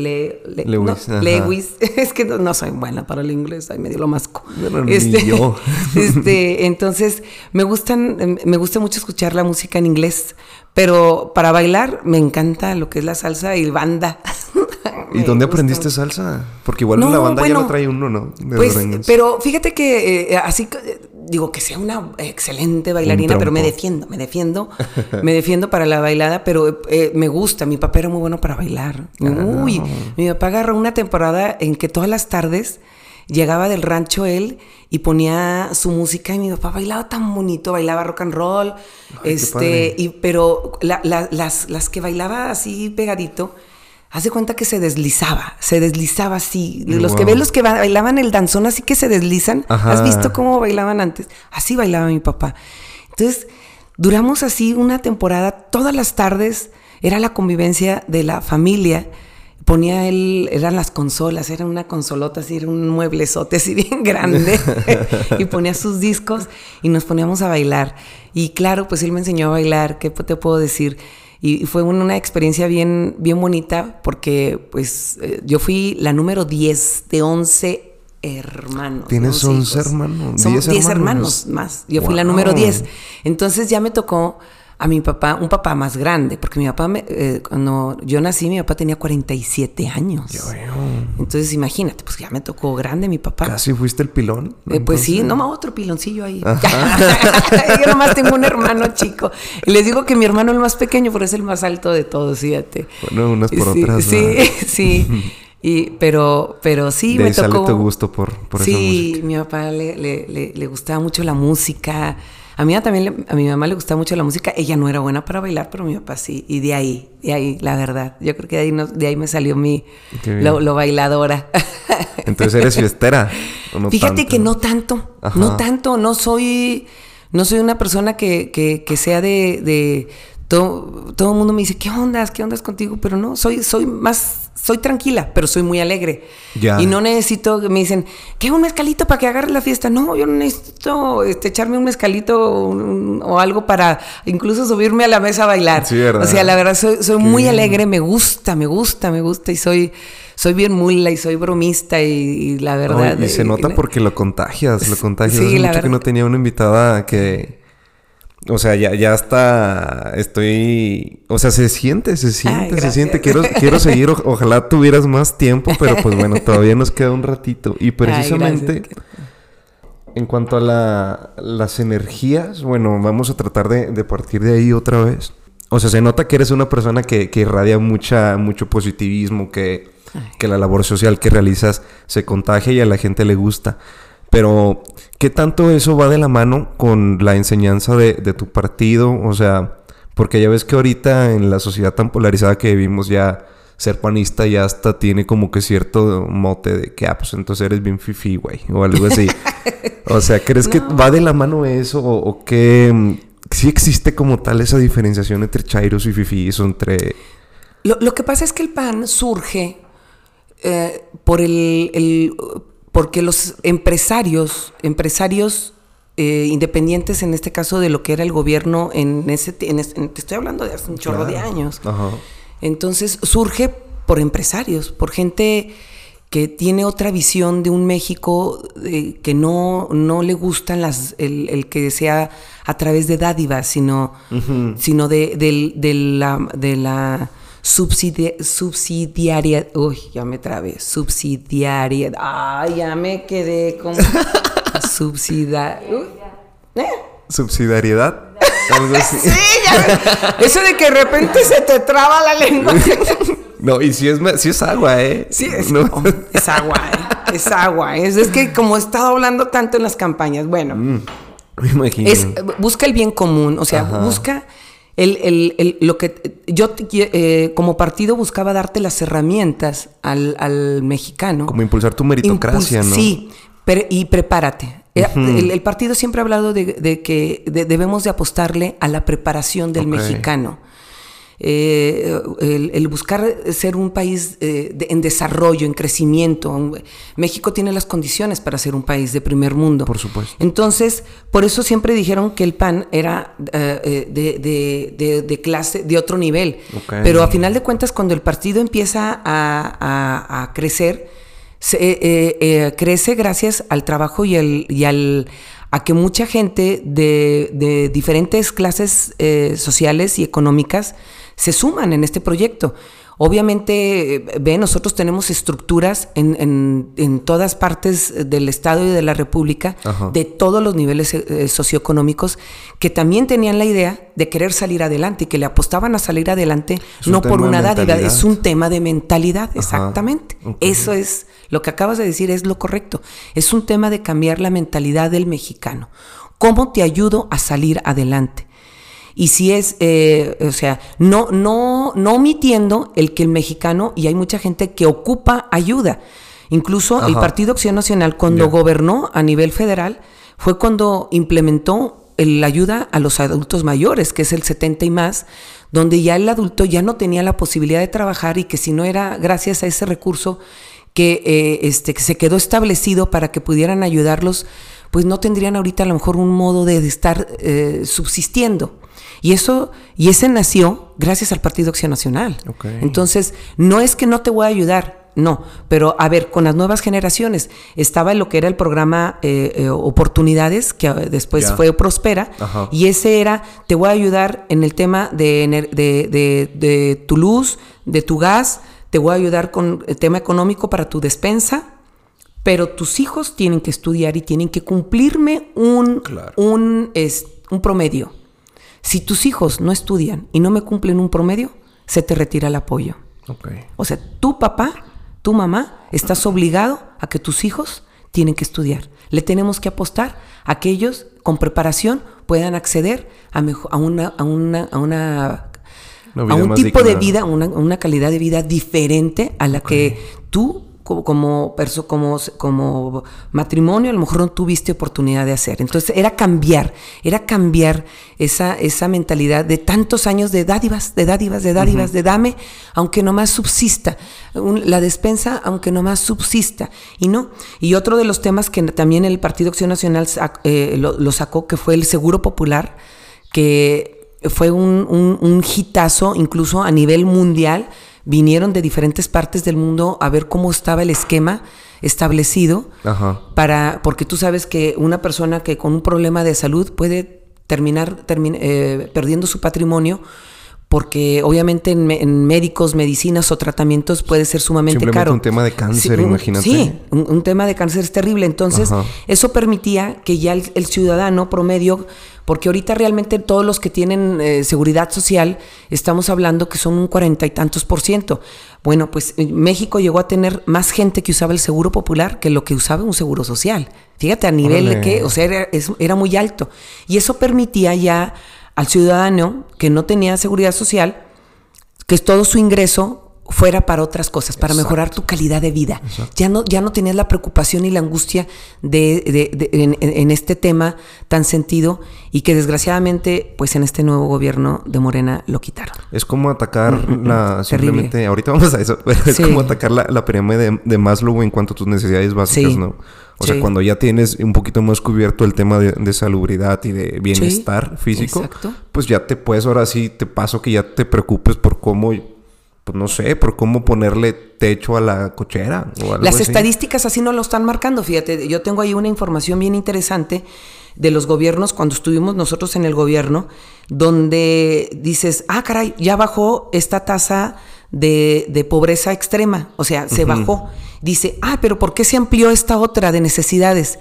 Lewis, es que no, soy buena para el inglés, ahí me dio lo masco. este, yo. este, entonces, me gustan, me gusta mucho escuchar la música en inglés, pero para bailar me encanta lo que es la salsa y banda. ¿Y dónde aprendiste salsa? Porque igual la banda ya lo trae uno, ¿no? pues, pero fíjate que eh, así digo que sea una excelente bailarina, pero me defiendo, me defiendo, me defiendo para la bailada, pero eh, me gusta. Mi papá era muy bueno para bailar. Ah. Uy, mi papá agarró una temporada en que todas las tardes llegaba del rancho él y ponía su música y mi papá bailaba tan bonito, bailaba rock and roll, este, y, pero las, las que bailaba así pegadito, Haz de cuenta que se deslizaba, se deslizaba así. Los que ven los que bailaban el danzón así que se deslizan. ¿Has visto cómo bailaban antes? Así bailaba mi papá. Entonces, duramos así una temporada, todas las tardes era la convivencia de la familia. Ponía él, eran las consolas, era una consolota así, era un mueblezote así bien grande. y ponía sus discos y nos poníamos a bailar. Y claro, pues él me enseñó a bailar, ¿qué te puedo decir? Y fue una experiencia bien, bien bonita porque pues eh, yo fui la número 10 de 11 hermanos. ¿Tienes 11 hermanos? Son 10 hermanos? más. Yo fui la número 10. Entonces ya me tocó a mi papá, un papá más grande, porque mi papá, eh, cuando yo nací, mi papá tenía 47 años. Yo veo. Entonces, imagínate, pues ya me tocó grande mi papá. ¿Casi fuiste el pilón? Eh, pues sí, nomás otro piloncillo ahí. yo nomás tengo un hermano chico. Les digo que mi hermano es el más pequeño, pero es el más alto de todos, fíjate. Bueno, unas por otras. Sí, sí. Y, pero, pero sí me tocó. Sale tu gusto por, por sí, esa. Sí, mi papá le, le, le, le, gustaba mucho la música. A mí también, a mi mamá le gustaba mucho la música. Ella no era buena para bailar, pero mi papá sí. Y de ahí, de ahí, la verdad. Yo creo que de ahí, de ahí me salió mi, lo, bailadora. Entonces eres fiestera. Fíjate que no tanto, no tanto. No soy, no soy una persona que, que, que sea de todo, todo el mundo me dice, ¿qué ondas? ¿Qué ondas contigo? Pero no, soy, soy más, soy tranquila, pero soy muy alegre. Y no necesito, me dicen, ¿qué un mezcalito para que agarre la fiesta? No, yo no necesito este, echarme un mezcalito o, algo para incluso subirme a la mesa a bailar. O sea, la verdad, soy, soy muy alegre, me gusta, me gusta, me gusta y soy soy bien mula y soy bromista y, la verdad. y se nota porque lo contagias, lo contagias. Sí, mucho que no tenía una invitada que o sea, ya, ya está. Estoy. O sea, se siente, se siente, se siente. Quiero, quiero seguir. ojalá tuvieras más tiempo, pero pues bueno, todavía nos queda un ratito. Y precisamente. en cuanto a la, las energías, bueno, vamos a tratar de, partir de ahí otra vez. O sea, se nota que eres una persona que, que irradia mucha, mucho positivismo, que, que la labor social que realizas se contagia y a la gente le gusta. Pero, ¿qué tanto eso va de la mano con la enseñanza de, tu partido? O sea, porque ya ves que ahorita en la sociedad tan polarizada que vivimos ya ser panista ya hasta tiene como que cierto mote de que, ah, pues entonces eres bien fifi, güey, o algo así. o sea, ¿crees que va de la mano eso o, que mm, sí existe como tal esa diferenciación entre chairos y fifis o entre... Lo, que pasa es que el pan surge eh, por el, porque los empresarios, empresarios eh, independientes, en este caso de lo que era el gobierno en ese, te estoy hablando de hace un chorro de años. Entonces surge por empresarios, por gente que tiene otra visión de un México eh, que no, no le gustan las, el, que sea a través de dádivas, sino, sino de, de, la, de la subsidia, subsidiaria, uy, ya me trabé, subsidiaria, ay, ya me quedé con subsidia, ¿eh? subsidiariedad. Algo así. sí, ya, eso de que de repente se te traba la lengua. no, y si es, si es agua, ¿eh? Sí, es, es agua, ¿eh? Es agua. Es, es, que como he estado hablando tanto en las campañas, bueno, mm, me imagino. Es, busca el bien común, o sea, busca el, el, el, lo que yo eh, como partido buscaba darte las herramientas al, al mexicano. Como impulsar tu meritocracia, ¿no? Sí, y prepárate. Eh, el, partido siempre ha hablado de, que debemos de apostarle a la preparación del mexicano. Eh, el, buscar ser un país eh, en desarrollo, en crecimiento. México tiene las condiciones para ser un país de primer mundo. Por supuesto. Entonces, por eso siempre dijeron que el PAN era eh, de, clase, de otro nivel. Pero a final de cuentas, cuando el partido empieza a, crecer, crece gracias al trabajo y, el, y al a que mucha gente de, diferentes clases sociales y económicas se suman en este proyecto. Obviamente, eh, ve, nosotros tenemos estructuras en, todas partes del Estado y de la República, de todos los niveles eh, eh, socioeconómicos, que también tenían la idea de querer salir adelante y que le apostaban a salir adelante, no por una dádiva, es un tema de mentalidad, exactamente. Eso es lo que acabas de decir, es lo correcto. Es un tema de cambiar la mentalidad del mexicano. ¿Cómo te ayudo a salir adelante? Y si es, eh, o sea, no, no, no omitiendo el que el mexicano, y hay mucha gente que ocupa ayuda. Incluso el Partido Acción Nacional, cuando gobernó a nivel federal, fue cuando implementó la ayuda a los adultos mayores, que es el 70 y más, donde ya el adulto ya no tenía la posibilidad de trabajar y que si no era gracias a ese recurso que, eh, este, que se quedó establecido para que pudieran ayudarlos, pues no tendrían ahorita a lo mejor un modo de, estar eh, subsistiendo. Y eso, y ese nació gracias al Partido Acción Nacional. Entonces, no es que no te voy a ayudar, no, pero a ver, con las nuevas generaciones, estaba lo que era el programa eh, eh, Oportunidades, que eh, después fue Prospera, y ese era, te voy a ayudar en el tema de, de, de, tu luz, de tu gas, te voy a ayudar con el tema económico para tu despensa, pero tus hijos tienen que estudiar y tienen que cumplirme un, un, un promedio. Si tus hijos no estudian y no me cumplen un promedio, se te retira el apoyo. O sea, tu papá, tu mamá, estás obligado a que tus hijos tienen que estudiar. Le tenemos que apostar a que ellos con preparación puedan acceder a, a una, a una, a una a un tipo de vida, una, una, calidad de vida diferente a la que tú como, como, como, como matrimonio a lo mejor no tuviste oportunidad de hacer. Entonces era cambiar, era cambiar esa, esa mentalidad de tantos años de dádivas, de dádivas, de dádivas, de dame, aunque no más subsista, la despensa, aunque no más subsista. Y no. Y otro de los temas que también el Partido Acción Nacional eh, lo, sacó, que fue el Seguro Popular, que fue un, un, un hitazo incluso a nivel mundial vinieron de diferentes partes del mundo a ver cómo estaba el esquema establecido para porque tú sabes que una persona que con un problema de salud puede terminar eh, perdiendo su patrimonio porque obviamente en, médicos, medicinas o tratamientos puede ser sumamente Simplemente caro. un tema de cáncer, imagínate. Sí, un, tema de cáncer es terrible. Entonces, eso permitía que ya el, ciudadano promedio, porque ahorita realmente todos los que tienen eh, seguridad social, estamos hablando que son un cuarenta y tantos por ciento. Bueno, pues eh, México llegó a tener más gente que usaba el seguro popular que lo que usaba un seguro social. Fíjate, a nivel de que, o sea, era, era muy alto. Y eso permitía ya al ciudadano que no tenía seguridad social, que todo su ingreso fuera para otras cosas, para mejorar tu calidad de vida. Ya no, ya no tenías la preocupación y la angustia de, en, este tema tan sentido y que desgraciadamente, pues en este nuevo gobierno de Morena lo quitaron. Es como atacar mm, mm, mm. la simplemente, ahorita vamos a eso, pero es como atacar la, la pirámide de, Maslow en cuanto a tus necesidades básicas, ¿no? O sea, cuando ya tienes un poquito más cubierto el tema de, salubridad y de bienestar físico, pues ya te puedes, ahora sí, te paso que ya te preocupes por cómo, pues no sé, por cómo ponerle techo a la cochera. O Las estadísticas así no lo están marcando, fíjate, yo tengo ahí una información bien interesante de los gobiernos cuando estuvimos nosotros en el gobierno, donde dices, ah, caray, ya bajó esta tasa de, pobreza extrema, o sea, se bajó. Dice, ah, pero ¿por qué se amplió esta otra de necesidades?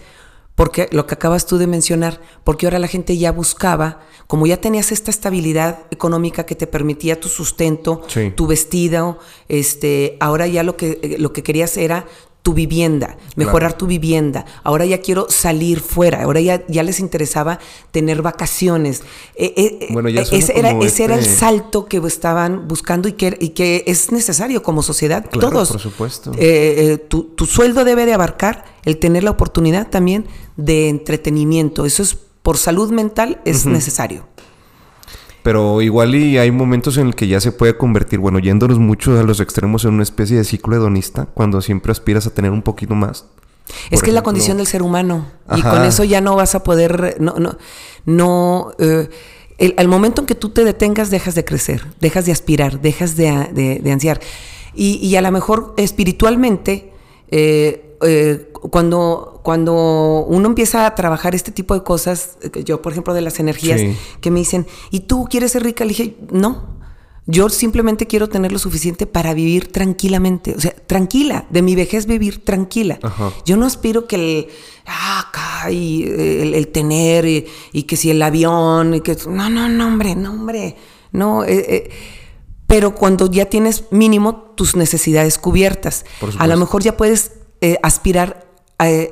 Porque lo que acabas tú de mencionar, porque ahora la gente ya buscaba, como ya tenías esta estabilidad económica que te permitía tu sustento, tu vestido, este, ahora ya lo que, lo que querías era tu vivienda, mejorar tu vivienda. Ahora ya quiero salir fuera, ahora ya, ya les interesaba tener vacaciones. Eh, eh, eh, bueno, ya ese, era, ese era el este salto que estaban buscando y que, y que es necesario como sociedad. Todos. Por supuesto. tu, tu, sueldo debe de abarcar el tener la oportunidad también de entretenimiento. Eso es por salud mental es necesario. Pero igual y hay momentos en el que ya se puede convertir, bueno, yéndonos mucho a los extremos en una especie de ciclo hedonista, cuando siempre aspiras a tener un poquito más. Es que es la condición del ser humano. Y con eso ya no vas a poder, no, no, no, eh, el, al momento en que tú te detengas, dejas de crecer, dejas de aspirar, dejas de, de, ansiar. Y, y, a lo mejor espiritualmente, eh, eh, cuando, cuando uno empieza a trabajar este tipo de cosas, yo por ejemplo de las energías, que me dicen, ¿y tú quieres ser rica? Le dije, no, yo simplemente quiero tener lo suficiente para vivir tranquilamente, o sea, tranquila, de mi vejez vivir tranquila. Yo no aspiro que el, ah, el, tener y, que si el avión, y que, no, no, no, hombre, no, hombre, no. Eh, eh, pero cuando ya tienes mínimo tus necesidades cubiertas, a lo mejor ya puedes eh, aspirar eh,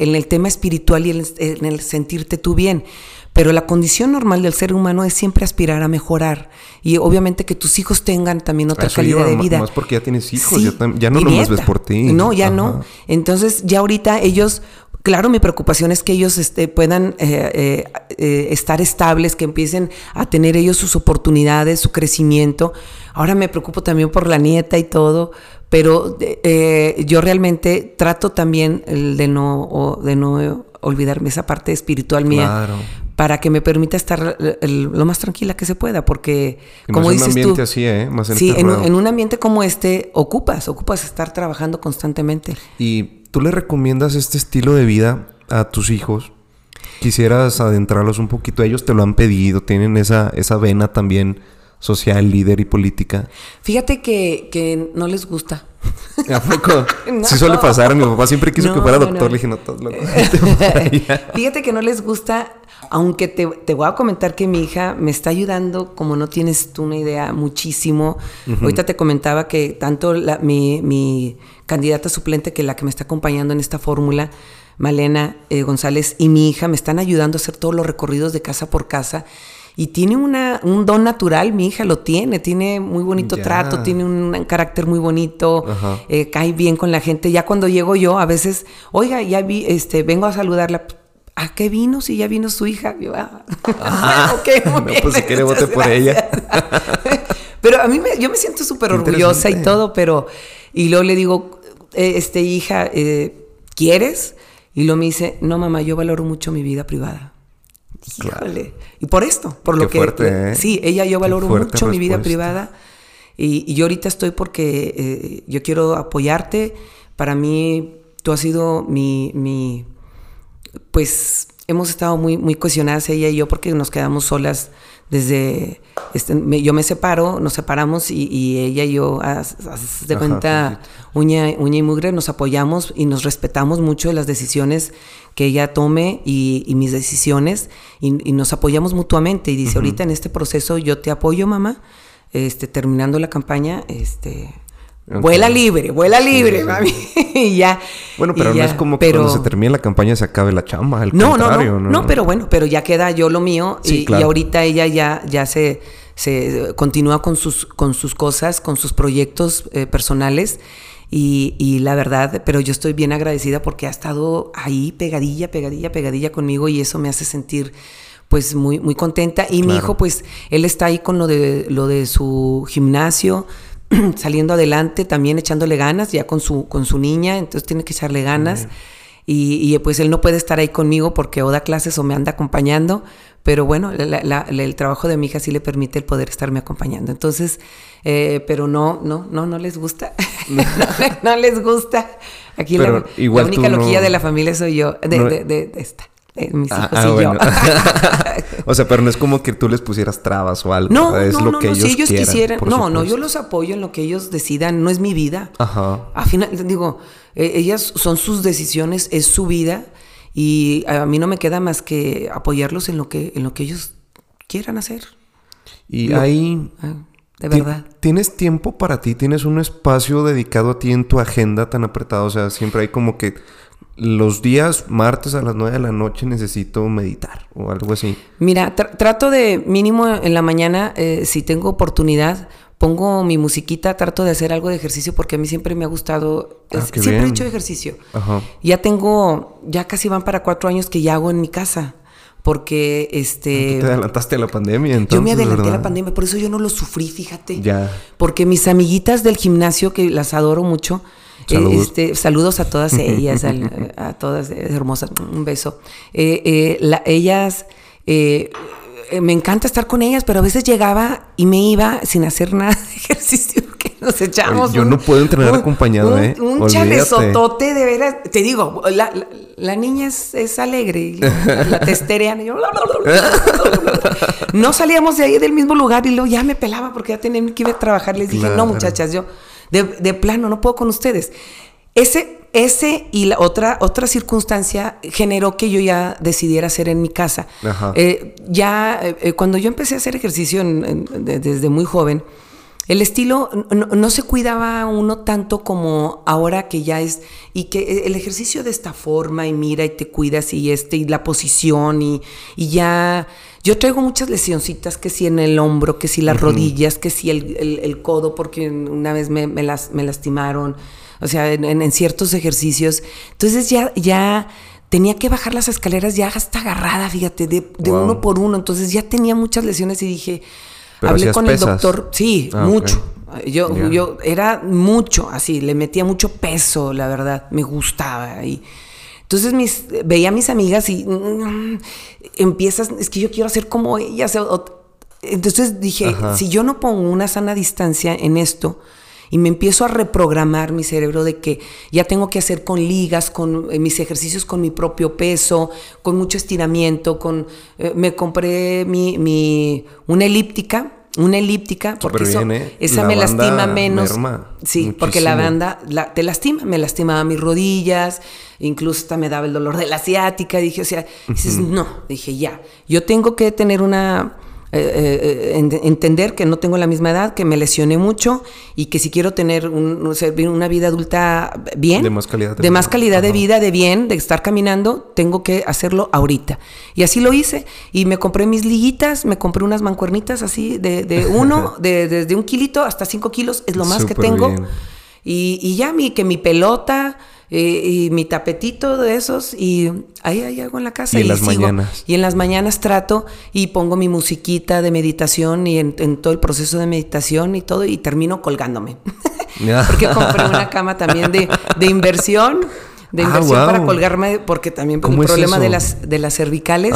en el tema espiritual y en el sentirte tú bien. Pero la condición normal del ser humano es siempre aspirar a mejorar. Y obviamente que tus hijos tengan también otra calidad de vida. Más porque ya tienes hijos, ya, no lo ves por ti. No, ya no. Entonces ya ahorita ellos Claro, mi preocupación es que ellos este, puedan eh, eh, estar estables, que empiecen a tener ellos sus oportunidades, su crecimiento. Ahora me preocupo también por la nieta y todo, pero eh, yo realmente trato también de no, de no olvidarme esa parte espiritual mía. Para que me permita estar lo más tranquila que se pueda, porque como dices en un ambiente así, ¿eh? Más sí, en, en, un ambiente como este ocupas, ocupas estar trabajando constantemente. ¿Y tú le recomiendas este estilo de vida a tus hijos? Quisieras adentrarlos un poquito. Ellos te lo han pedido, tienen esa, esa vena también social, líder y política? Fíjate que, que no les gusta. ¿A poco? sí suele pasar. Mi papá siempre quiso que fuera doctor. Le dije, no, todo loco. Fíjate que no les gusta, aunque te, te, voy a comentar que mi hija me está ayudando, como no tienes tú una idea, muchísimo. Ahorita te comentaba que tanto la, mi, mi candidata suplente que la que me está acompañando en esta fórmula, Malena eh, González y mi hija me están ayudando a hacer todos los recorridos de casa por casa. Y tiene una, un don natural, mi hija lo tiene, tiene muy bonito trato, tiene un, carácter muy bonito, eh, cae bien con la gente. Ya cuando llego yo, a veces, oiga, ya vi, este, vengo a saludarla. ¿A qué vino? Si ya vino su hija. Yo, ah, ah no, pues si quiere vote por ella. pero a mí me, yo me siento súper orgullosa y todo, pero... Y luego le digo, eh, este, hija, eh, ¿quieres? Y luego me dice, no, mamá, yo valoro mucho mi vida privada. Híjole. Y por esto, por lo que... Fuerte, ¿eh? Sí, ella, yo valoro mucho mi vida privada. Y, yo ahorita estoy porque eh, yo quiero apoyarte. Para mí, tú has sido mi, mi pues hemos estado muy, muy cohesionadas ella y yo porque nos quedamos solas desde, este, yo me separo, nos separamos y, ella y yo, haz, de cuenta, uña, uña y mugre, nos apoyamos y nos respetamos mucho las decisiones que ella tome y, mis decisiones y, nos apoyamos mutuamente. Y dice, ahorita en este proceso yo te apoyo, mamá, este, terminando la campaña, este, Vuela libre, vuela libre, mami. y ya. Bueno, pero no es como que cuando se termine la campaña se acabe la chamba. Al no, contrario, no, no, no, pero bueno, pero ya queda yo lo mío. y, ahorita ella ya, ya se, se continúa con sus, con sus cosas, con sus proyectos eh, personales. Y, y, la verdad, pero yo estoy bien agradecida porque ha estado ahí pegadilla, pegadilla, pegadilla conmigo y eso me hace sentir pues muy, muy contenta. Y mi hijo, pues, él está ahí con lo de, lo de su gimnasio saliendo adelante, también echándole ganas, ya con su, con su niña, entonces tiene que echarle ganas. Y, pues él no puede estar ahí conmigo porque o da clases o me anda acompañando, pero bueno, el trabajo de mi hija sí le permite el poder estarme acompañando. Entonces, eh, pero no, no, no, no les gusta. no, les gusta. Aquí la, única loquilla de la familia soy yo, de, de esta. Eh, mis ah, yo. Ah, o sea, pero no es como que tú les pusieras trabas o algo. No, es lo que ellos, si ellos quisieran. No, no, yo los apoyo en lo que ellos decidan. No es mi vida. Ajá. Al final, digo, e, ellas son sus decisiones, es su vida. Y a mí no me queda más que apoyarlos en lo que, en lo que ellos quieran hacer. Y ahí. Ah, de verdad. ¿Tienes tiempo para ti? ¿Tienes un espacio dedicado a ti en tu agenda tan apretado? O sea, siempre hay como que los días martes a las 9 de la noche necesito meditar o algo así. Mira, trato de mínimo en la mañana, eh, si tengo oportunidad, pongo mi musiquita, trato de hacer algo de ejercicio porque a mí siempre me ha gustado, ah, siempre he hecho ejercicio. Ya tengo, ya casi van para cuatro años que ya hago en mi casa. Porque este. te adelantaste a la pandemia, entonces. Yo me adelanté a la pandemia, por eso yo no lo sufrí, fíjate. Ya. Porque mis amiguitas del gimnasio, que las adoro mucho, Saludos. Este, saludos a todas ellas, a, todas hermosas, un beso. Eh, eh, ellas, eh, me encanta estar con ellas, pero a veces llegaba y me iba sin hacer nada de ejercicio, que nos echamos. yo no puedo entrenar acompañado, ¿eh? Un chalezotote, de veras. Te digo, la, niña es, alegre, la testerean. no salíamos de ahí del mismo lugar y luego ya me pelaba porque ya tenía que ir a trabajar. Les dije, no, muchachas, yo de, plano, no puedo con ustedes. Ese, ese y la otra, otra circunstancia generó que yo ya decidiera hacer en mi casa. Eh, ya eh, eh, cuando yo empecé a hacer ejercicio desde muy joven, el estilo no, se cuidaba uno tanto como ahora que ya es, y que el ejercicio de esta forma y mira y te cuidas y este y la posición y, y ya yo traigo muchas lesioncitas, que si en el hombro, que si las rodillas, que si el, codo, porque una vez me, las, me lastimaron, o sea, en, ciertos ejercicios. Entonces ya, ya tenía que bajar las escaleras ya hasta agarrada, fíjate, de, uno por uno. Entonces ya tenía muchas lesiones y dije, hablé con el doctor, sí, ah, mucho. Yo, yo era mucho, así, le metía mucho peso, la verdad, me gustaba. Y, entonces mis, veía a mis amigas y mm, empiezas, es que yo quiero hacer como ellas. entonces dije, si yo no pongo una sana distancia en esto y me empiezo a reprogramar mi cerebro de que ya tengo que hacer con ligas, con eh, mis ejercicios con mi propio peso, con mucho estiramiento, con eh, me compré mi, mi una elíptica una elíptica, porque ¿eh? esa me lastima menos. sí, porque la banda te lastima, me lastimaba mis rodillas, incluso hasta me daba el dolor de la asiática. Dije, o sea, dices, no, dije, ya, yo tengo que tener una, eh, eh, entender que no tengo la misma edad, que me lesioné mucho y que si quiero tener una vida adulta bien, de más calidad de, más calidad de vida, de bien, de estar caminando, tengo que hacerlo ahorita. Y así lo hice y me compré mis liguitas, me compré unas mancuernitas así de, uno, de, desde un kilito hasta cinco kilos, es lo más que tengo. Y, y, ya mi, que mi pelota, y, mi tapetito de esos y ahí hay algo en la casa. Y, en las mañanas. Y en las mañanas trato y pongo mi musiquita de meditación y en, todo el proceso de meditación y todo y termino colgándome. porque compré una cama también de, inversión, de ah, inversión para colgarme porque también por el problema de las, de las cervicales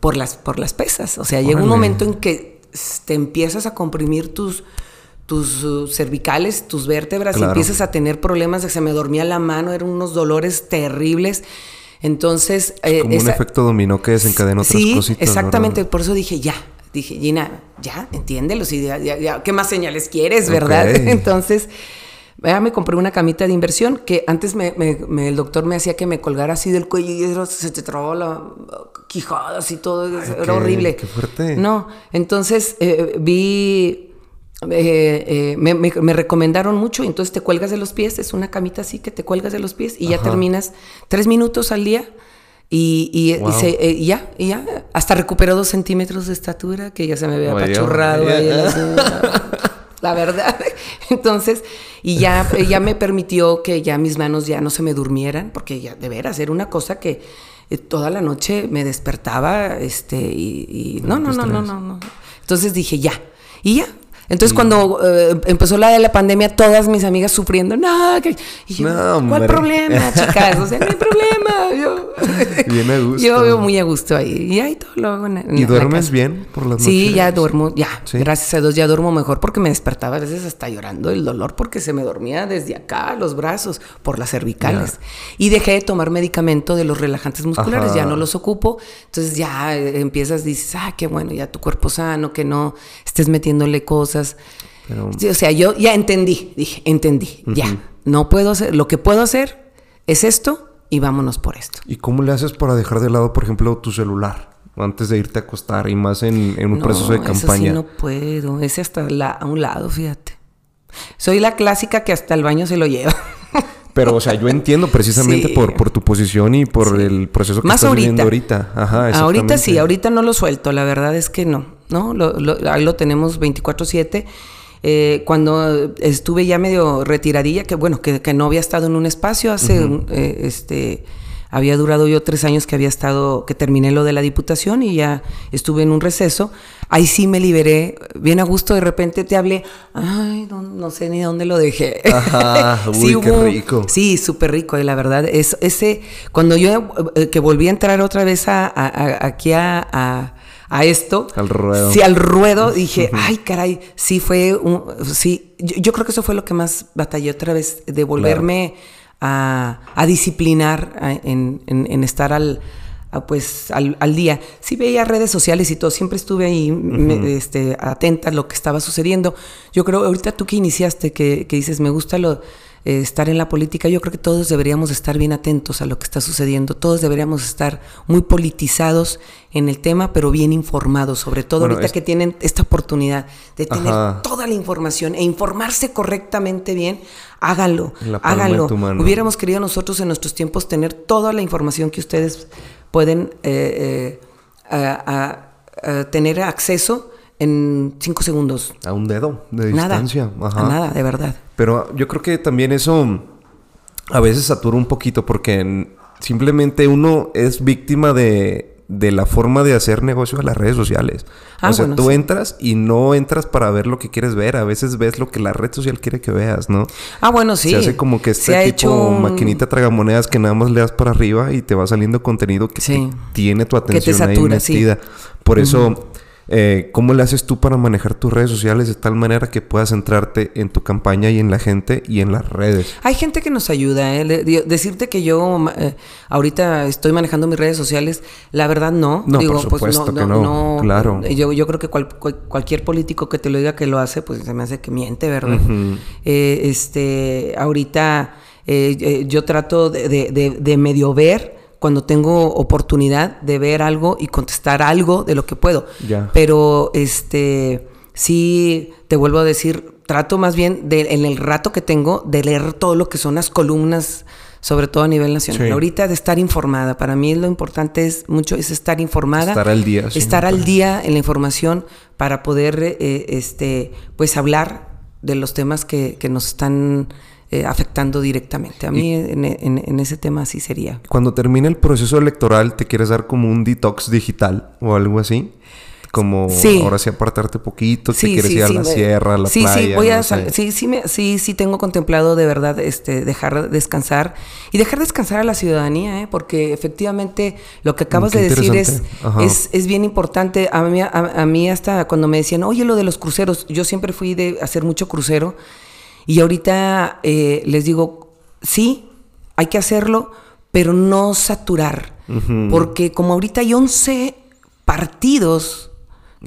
por las, por las pesas. O sea, llega un momento en que te empiezas a comprimir tus tus uh, cervicales, tus vértebras, y empiezas a tener problemas de que se me dormía la mano, eran unos dolores terribles. Entonces. Es como un efecto dominó que desencadenó otras sí, Exactamente, por eso dije ya. Dije, Gina, ya, entiéndelo. ¿Qué más señales quieres, verdad? Entonces, ya me compré una camita de inversión que antes me, el doctor me hacía que me colgara así del cuello y se te trabó la quijada, así todo. era horrible. Qué fuerte. No, entonces eh, vi eh, eh, me, recomendaron mucho, y entonces te cuelgas de los pies, es una camita así que te cuelgas de los pies y ya terminas tres minutos al día y, y, eh, ya, y ya, hasta recuperó dos centímetros de estatura que ya se me había apachurrado la, verdad. Entonces, y ya, ya me permitió que ya mis manos ya no se me durmieran, porque ya de veras era una cosa que toda la noche me despertaba, este, y, no, no, no, no, no, no. Entonces dije, ya. Y ya, entonces, cuando eh, empezó la de la pandemia, todas mis amigas sufriendo, no, que, y yo, ¿cuál problema, chicas? O sea, no hay problema. Yo, bien a gusto. Yo vivo muy a gusto ahí. Y ahí todo lo hago en, ¿Y duermes bien por las noches? Sí, ya duermo, ya. Gracias a Dios ya duermo mejor porque me despertaba a veces hasta llorando el dolor porque se me dormía desde acá, los brazos, por las cervicales. Y dejé de tomar medicamento de los relajantes musculares, ya no los ocupo. Entonces ya eh, empiezas, dices, ah, qué bueno, ya tu cuerpo sano, que no estés metiéndole cosas o sea, yo ya entendí, dije, entendí, ya. No puedo hacer, lo que puedo hacer es esto y vámonos por esto. ¿Y cómo le haces para dejar de lado, por ejemplo, tu celular? Antes de irte a acostar y más en, un proceso de campaña. Eso sí no puedo, ese hasta a un lado, fíjate. Soy la clásica que hasta el baño se lo lleva. Pero, o sea, yo entiendo precisamente por, por tu posición y por el proceso que estás viviendo ahorita. Ajá, ahorita sí, ahorita no lo suelto, la verdad es que no, ¿no? Lo, ahí lo tenemos 24-7. Eh, cuando estuve ya medio retiradilla, que bueno, que, que, no había estado en un espacio hace, eh, este había durado yo tres años que había estado, que terminé lo de la diputación y ya estuve en un receso. Ahí sí me liberé, bien a gusto, de repente te hablé, ay, no, sé ni dónde lo dejé. Ajá, sí, qué rico. Sí, súper rico, la verdad. Es, ese, cuando yo eh, que volví a entrar otra vez a, aquí a, esto. Al ruedo. Sí, al ruedo, dije, ay, caray, sí fue un, sí, yo, creo que eso fue lo que más batallé otra vez, de volverme a, disciplinar en, estar al, pues, al, día. Sí veía redes sociales y todo, siempre estuve ahí este, atenta a lo que estaba sucediendo. Yo creo, ahorita tú que iniciaste, que, que dices, me gusta lo eh, estar en la política, yo creo que todos deberíamos estar bien atentos a lo que está sucediendo, todos deberíamos estar muy politizados en el tema, pero bien informados, sobre todo ahorita que tienen esta oportunidad de tener toda la información e informarse correctamente bien, háganlo, háganlo. Hubiéramos querido nosotros en nuestros tiempos tener toda la información que ustedes pueden eh, eh, tener acceso en cinco segundos. A un dedo de distancia. Nada, A nada, de verdad. Pero yo creo que también eso a veces satura un poquito porque simplemente uno es víctima de, de la forma de hacer negocio de las redes sociales. Ah, o sea, tú entras y no entras para ver lo que quieres ver. A veces ves lo que la red social quiere que veas, ¿no? Ah, bueno, sí. Se hace como que este tipo hecho maquinita tragamonedas que nada más le das para arriba y te va saliendo contenido que tiene tu atención ahí metida. Por eso... Eh, ¿Cómo le haces tú para manejar tus redes sociales de tal manera que puedas centrarte en tu campaña y en la gente y en las redes? Hay gente que nos ayuda. ¿eh? decirte que yo eh, ahorita estoy manejando mis redes sociales, la verdad no. No, por pues, supuesto que no, Claro. Yo, yo creo que cualquier político que te lo diga que lo hace, pues se me hace que miente, ¿verdad? este, ahorita yo trato de, de medio ver cuando tengo oportunidad de ver algo y contestar algo de lo que puedo. Ya. Pero este sí te vuelvo a decir, trato más bien de, en el rato que tengo de leer todo lo que son las columnas, sobre todo a nivel nacional. Sí. Ahorita de estar informada, para mí lo importante es mucho es estar informada, Estar al día, sí, estar al día en la información para poder eh, este pues hablar de los temas que, que nos están eh, afectando directamente. A mí en, en- en ese tema así sería. Cuando termine el proceso electoral, ¿te quieres dar como un detox digital o algo así? Como Sí. ahora sí apartarte poquito, te quieres ir a la me- sierra, a la sí, playa. Sí, voy a no sal- sé. sí, sí, me- sí, sí tengo contemplado de verdad este, dejar descansar y dejar descansar a la ciudadanía, ¿eh? porque efectivamente lo que acabas qué de decir es, es, es bien importante. A mí, a, a mí hasta cuando me decían, oye, lo de los cruceros, yo siempre fui de hacer mucho crucero y ahorita eh, les digo, sí, hay que hacerlo, pero no saturar, porque como ahorita hay 11 partidos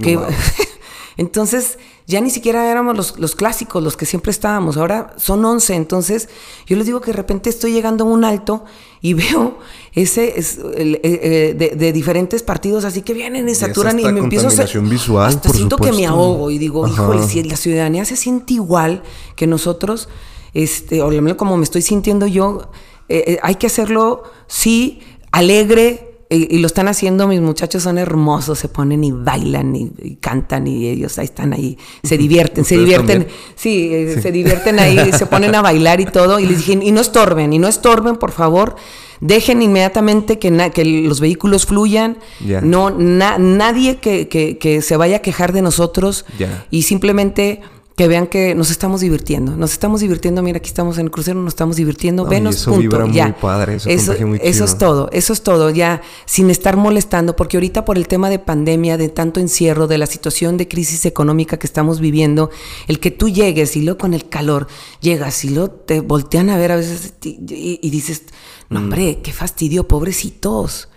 que... Wow. entonces, ya ni siquiera éramos los, los clásicos, los que siempre estábamos. Ahora son 11. Entonces, yo les digo que de repente estoy llegando a un alto y veo ese es, el, eh, eh, de, de diferentes partidos así que vienen y saturan y me empiezo a hacer- visual, hasta siento que me supuesto. ahogo y digo, Ajá. híjole, si la ciudadanía se siente igual que nosotros, este, o como me estoy sintiendo yo, eh, hay que hacerlo, sí, alegre, y, y lo están haciendo, mis muchachos son hermosos, se ponen y bailan y, y cantan y ellos ahí están ahí, se divierten, se ¿Ustedes divierten, también? sí, eh, se divierten ahí, se ponen a bailar y todo, y les dije, y no estorben, y no estorben, por favor, dejen inmediatamente que, na- que los vehículos fluyan, Ya. no, na- nadie que, que- que se vaya a quejar de nosotros. Y simplemente que vean que nos estamos divirtiendo. Nos estamos divirtiendo, mira, aquí estamos en el crucero, nos estamos divirtiendo, No, venos, eso punto. vibra muy ya. padre, eso eso, contagia muy eso es todo, eso es todo, ya, sin estar molestando, porque ahorita por el tema de pandemia, de tanto encierro, de la situación de crisis económica que estamos viviendo, el que tú llegues y luego con el calor, llegas y luego te voltean a ver a veces y, y- y dices, Mm. no hombre, qué fastidio, pobrecitos.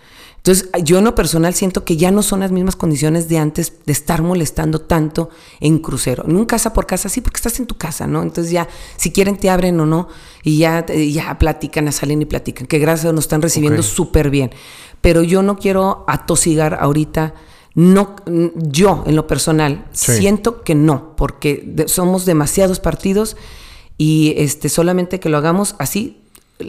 Entonces, yo en lo personal siento que ya no son las mismas condiciones de antes de estar molestando tanto en crucero. En un casa por casa, sí, porque estás en tu casa, ¿no? Entonces ya, si quieren te abren o no, y ya, ya platican, salen y platican, que gracias a Dios nos están recibiendo súper bien. Pero yo no quiero atosigar ahorita, no, yo en lo personal, Sí. siento que no, porque de- somos demasiados partidos y este, solamente que lo hagamos así,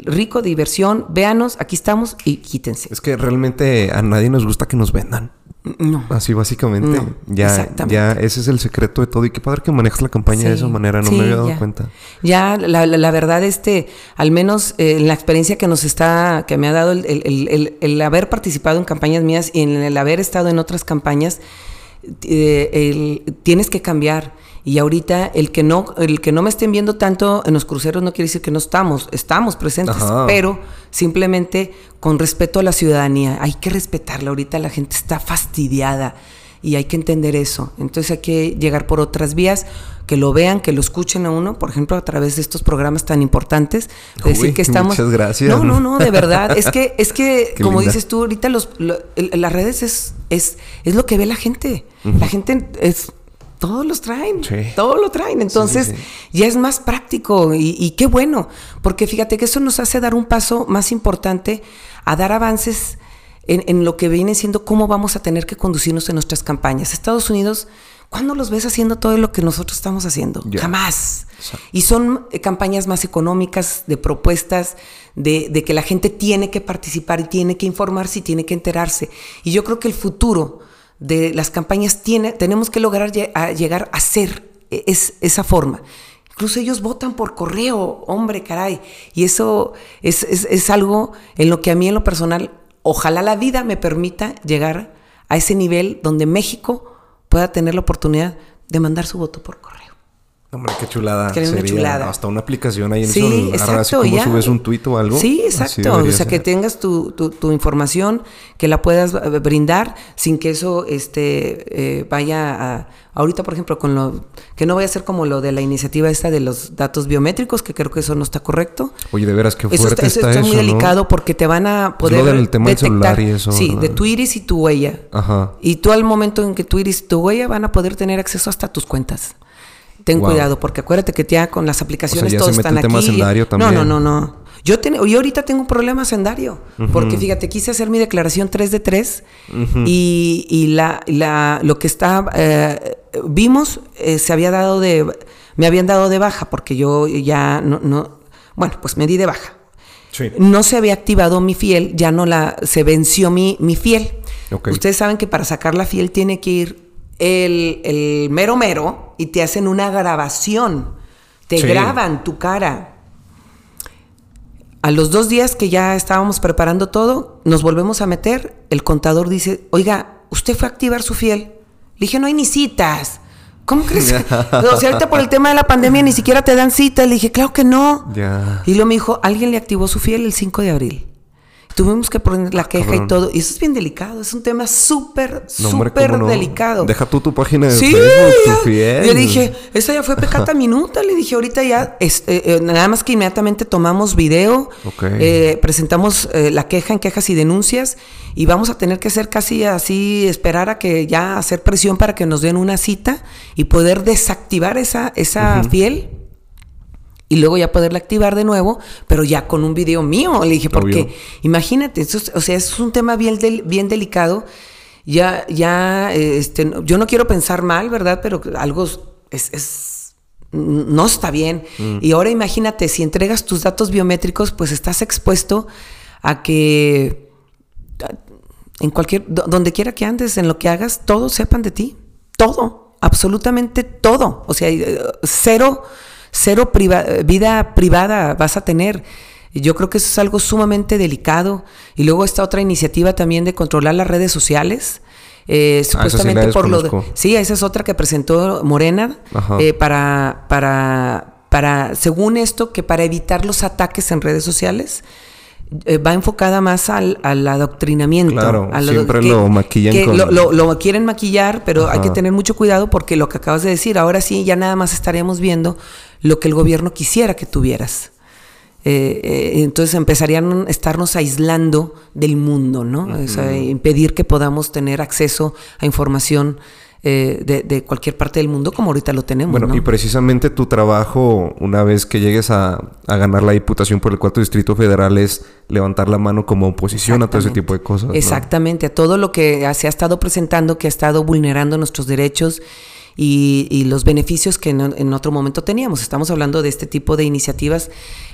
rico, diversión, véanos, aquí estamos y quítense. Es que realmente a nadie nos gusta que nos vendan. No. Así básicamente. No, ya, exactamente. ya ese es el secreto de todo. Y qué padre que manejas la campaña de esa manera, no sí, me había dado ya. cuenta. Ya, la, la- la verdad, este, al menos eh, en la experiencia que nos está, que me ha dado el, el- el- el- el haber participado en campañas mías y en el haber estado en otras campañas, eh, tienes que cambiar. Y ahorita el que no, el que no me estén viendo tanto en los cruceros no quiere decir que no estamos, estamos presentes, Ajá. pero simplemente con respeto a la ciudadanía. Hay que respetarla. Ahorita la gente está fastidiada y hay que entender eso. Entonces hay que llegar por otras vías, que lo vean, que lo escuchen a uno, por ejemplo, a través de estos programas tan importantes. de decir que estamos. muchas gracias. No, no, no, de verdad. Es que, es que, Qué como linda. dices tú, ahorita los, lo- el- las redes es, es, es lo que ve la gente. La gente es. Todos los traen, Sí. todo lo traen. Entonces, sí. ya es más práctico y, y qué bueno, porque fíjate que eso nos hace dar un paso más importante a dar avances en, en lo que viene siendo cómo vamos a tener que conducirnos en nuestras campañas. Estados Unidos, ¿cuándo los ves haciendo todo lo que nosotros estamos haciendo? Jamás. Exacto. Y son eh, campañas más económicas, de propuestas, de, de que la gente tiene que participar y tiene que informarse y tiene que enterarse. Y yo creo que el futuro de las campañas tiene, tenemos que lograr llegar a ser eh, es, esa forma. Incluso ellos votan por correo, hombre, caray. Y eso es, es- es algo en lo que a mí en lo personal, ojalá la vida me permita llegar a ese nivel donde México pueda tener la oportunidad de mandar su voto por correo. Hombre, qué chulada. Sería. Hasta una aplicación ahí en Sí, el celular, exacto. así como ya. subes un tuit o algo. Sí, exacto. O sea, que tengas tu, tu- tu información, que la puedas eh, brindar sin que eso este, eh, vaya a... Ahorita, por ejemplo, con lo... Que no vaya a ser como lo de la iniciativa esta de los datos biométricos, que creo que eso no está correcto. Oye, de veras, qué Eso fuerte está, eso está, está eso, muy ¿no? delicado porque te van a poder lo del tema del detectar, celular y eso, sí, ¿verdad? de tu iris y tu huella. Ajá. Y tú al momento en que tu iris y tu huella van a poder tener acceso hasta tus cuentas. Ten Wow. cuidado, porque acuérdate que ya con las aplicaciones ya todos se están tema aquí. sendario No, también. no, no, no. Yo, yo ahorita tengo un problema sendario, porque fíjate, quise hacer mi declaración 3 de 3 y, la, la, lo que está, eh, vimos, eh, se había dado de, me habían dado de baja, porque yo ya no, no bueno, pues me di de baja. No se había activado mi fiel, ya no la, se venció mi, mi fiel. Ustedes saben que para sacar la fiel tiene que ir el, el mero mero y te hacen una grabación, te graban tu cara. A los dos días que ya estábamos preparando todo, nos volvemos a meter, el contador dice, oiga, ¿usted fue a activar su fiel? Le dije, no hay ni citas. ¿Cómo crees? o sea, ahorita por el tema de la pandemia ni siquiera te dan cita. Le dije, claro que no. Y luego me dijo, alguien le activó su fiel el 5 de abril. Tuvimos que poner la queja y todo. Y eso es bien delicado. Es un tema súper, súper delicado. Deja tú tu página de sí, Facebook, Le dije, esa ya fue pecata minuta. Le dije, ahorita ya, este, eh, nada más que inmediatamente tomamos video, eh, presentamos eh, la queja en quejas y denuncias y vamos a tener que hacer casi así, esperar a que ya hacer presión para que nos den una cita y poder desactivar esa, esa fiel y luego ya poderla activar de nuevo, pero ya con un video mío. Le dije, porque imagínate, o sea, es un tema bien, bien delicado. Ya, ya, este, yo no quiero pensar mal, ¿verdad? Pero algo es, no está bien. Mm. Y ahora imagínate, si entregas tus datos biométricos, pues estás expuesto a que en cualquier, donde quiera que andes, en lo que hagas, todos sepan de ti. Todo, absolutamente todo. O sea, eh, cero cero vida privada vas a tener. Yo creo que eso es algo sumamente delicado. Y luego esta otra iniciativa también de controlar las redes sociales. Eh, ah, supuestamente por lo de, sí esa es otra que presentó Morena eh, para para para según esto que para evitar los ataques en redes sociales eh, va enfocada más al, adoctrinamiento. Claro, siempre lo maquillan. Que lo, quieren maquillar, pero hay que tener mucho cuidado porque lo que acabas de decir, ahora sí ya nada más estaríamos viendo lo que el gobierno quisiera que tuvieras. Eh, eh, entonces empezarían a estarnos aislando del mundo, ¿no? o sea, impedir que podamos tener acceso a información eh, de, cualquier parte del mundo como ahorita lo tenemos. Bueno, y precisamente tu trabajo, una vez que llegues a, ganar la diputación por el cuarto distrito federal, es levantar la mano como oposición a todo ese tipo de cosas. Exactamente, a todo lo que se ha estado presentando, que ha estado vulnerando nuestros derechos y, los beneficios que en, otro momento teníamos. Estamos hablando de este tipo de iniciativas,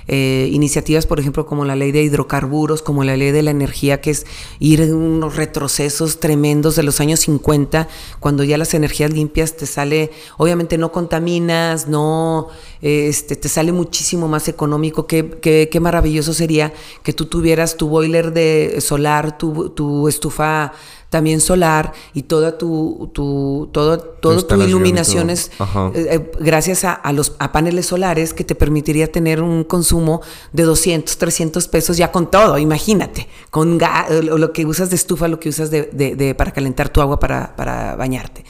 eh, iniciativas, por ejemplo, como la ley de hidrocarburos, como la ley de la energía, que es ir en unos retrocesos tremendos de los años 50, cuando ya las energías limpias te sale, obviamente no contaminas, no, este, te sale muchísimo más económico. Qué, qué, qué maravilloso sería que tú tuvieras tu boiler de solar, tu, tu estufa también solar y toda tu, tu todo, todo tu iluminación es eh, eh, gracias a, los a paneles solares que te permitiría tener un consumo de 200, 300 pesos ya con todo, imagínate, con eh, lo que usas de estufa, lo que usas de, de, para calentar tu agua para, para bañarte.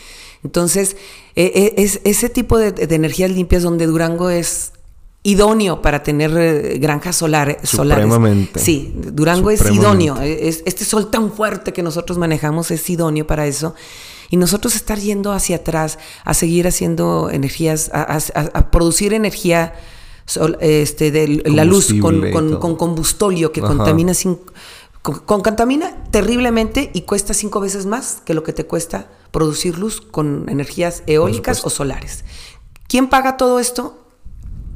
Entonces, es ese tipo de, de energías limpias donde Durango es idóneo para tener eh, granjas solares. Supremamente. Sí, Durango es idóneo. este sol tan fuerte que nosotros manejamos es idóneo para eso. Y nosotros estar yendo hacia atrás, a seguir haciendo energías, a, producir energía este, de la luz con, con, combustolio que contamina sin, con, contamina terriblemente y cuesta cinco veces más que lo que te cuesta producir luz con energías eólicas o solares. ¿Quién paga todo esto?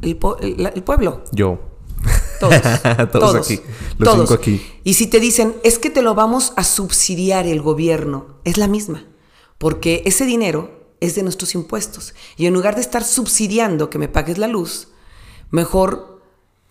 El, pueblo. Yo. Todos. todos, aquí. Los cinco aquí. Y si te dicen, es que te lo vamos a subsidiar el gobierno, es la misma. Porque ese dinero es de nuestros impuestos. Y en lugar de estar subsidiando que me pagues la luz, mejor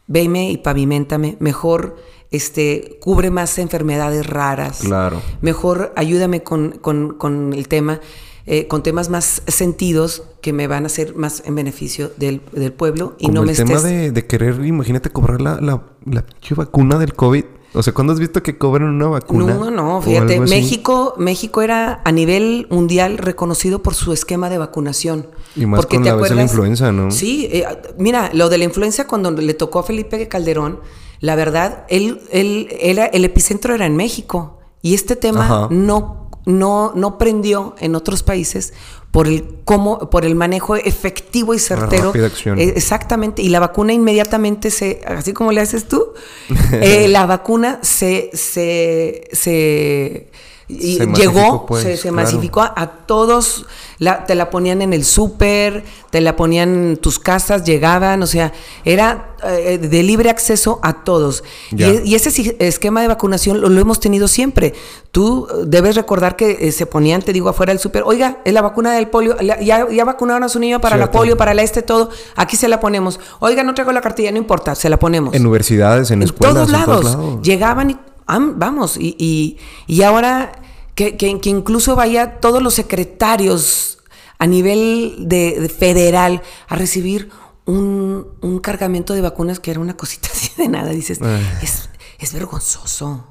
veme y pavimentame, mejor este, cubre más enfermedades raras. Claro. Mejor ayúdame con, con, con el tema. Eh, con temas más sentidos que me van a hacer más en beneficio del, pueblo y no el tema de, querer, imagínate, cobrar la, la, vacuna del COVID. O sea, ¿cuándo has visto que cobran una vacuna? No, no, fíjate, México, México era a nivel mundial reconocido por su esquema de vacunación. Y más con la, de la influenza, ¿no? Sí, eh, mira, lo de la influenza cuando le tocó a Felipe Calderón, la verdad, él, él, era, el epicentro era en México. Y este tema no no, no prendió en otros países por el cómo, por el manejo efectivo y certero. Eh, exactamente. Y la vacuna inmediatamente se, así como le haces tú, eh, la vacuna se, se, se llegó, pues, se, masificó a, todos, te la ponían en el súper, te la ponían en tus casas, llegaban, o sea, era eh, de libre acceso a todos. Y, ese esquema de vacunación lo, hemos tenido siempre. Tú debes recordar que eh, se ponían, te digo, afuera del súper, oiga, es la vacuna del polio, ya, ya, vacunaron a su niño para la polio, para la este, todo, aquí se la ponemos. Oiga, no traigo la cartilla, no importa, se la ponemos. En universidades, en, escuelas. en todos lados. Llegaban y vamos, y, y, ahora que, que, incluso vaya todos los secretarios a nivel de, federal a recibir un, un, cargamento de vacunas que era una cosita así de nada, dices, es, es vergonzoso.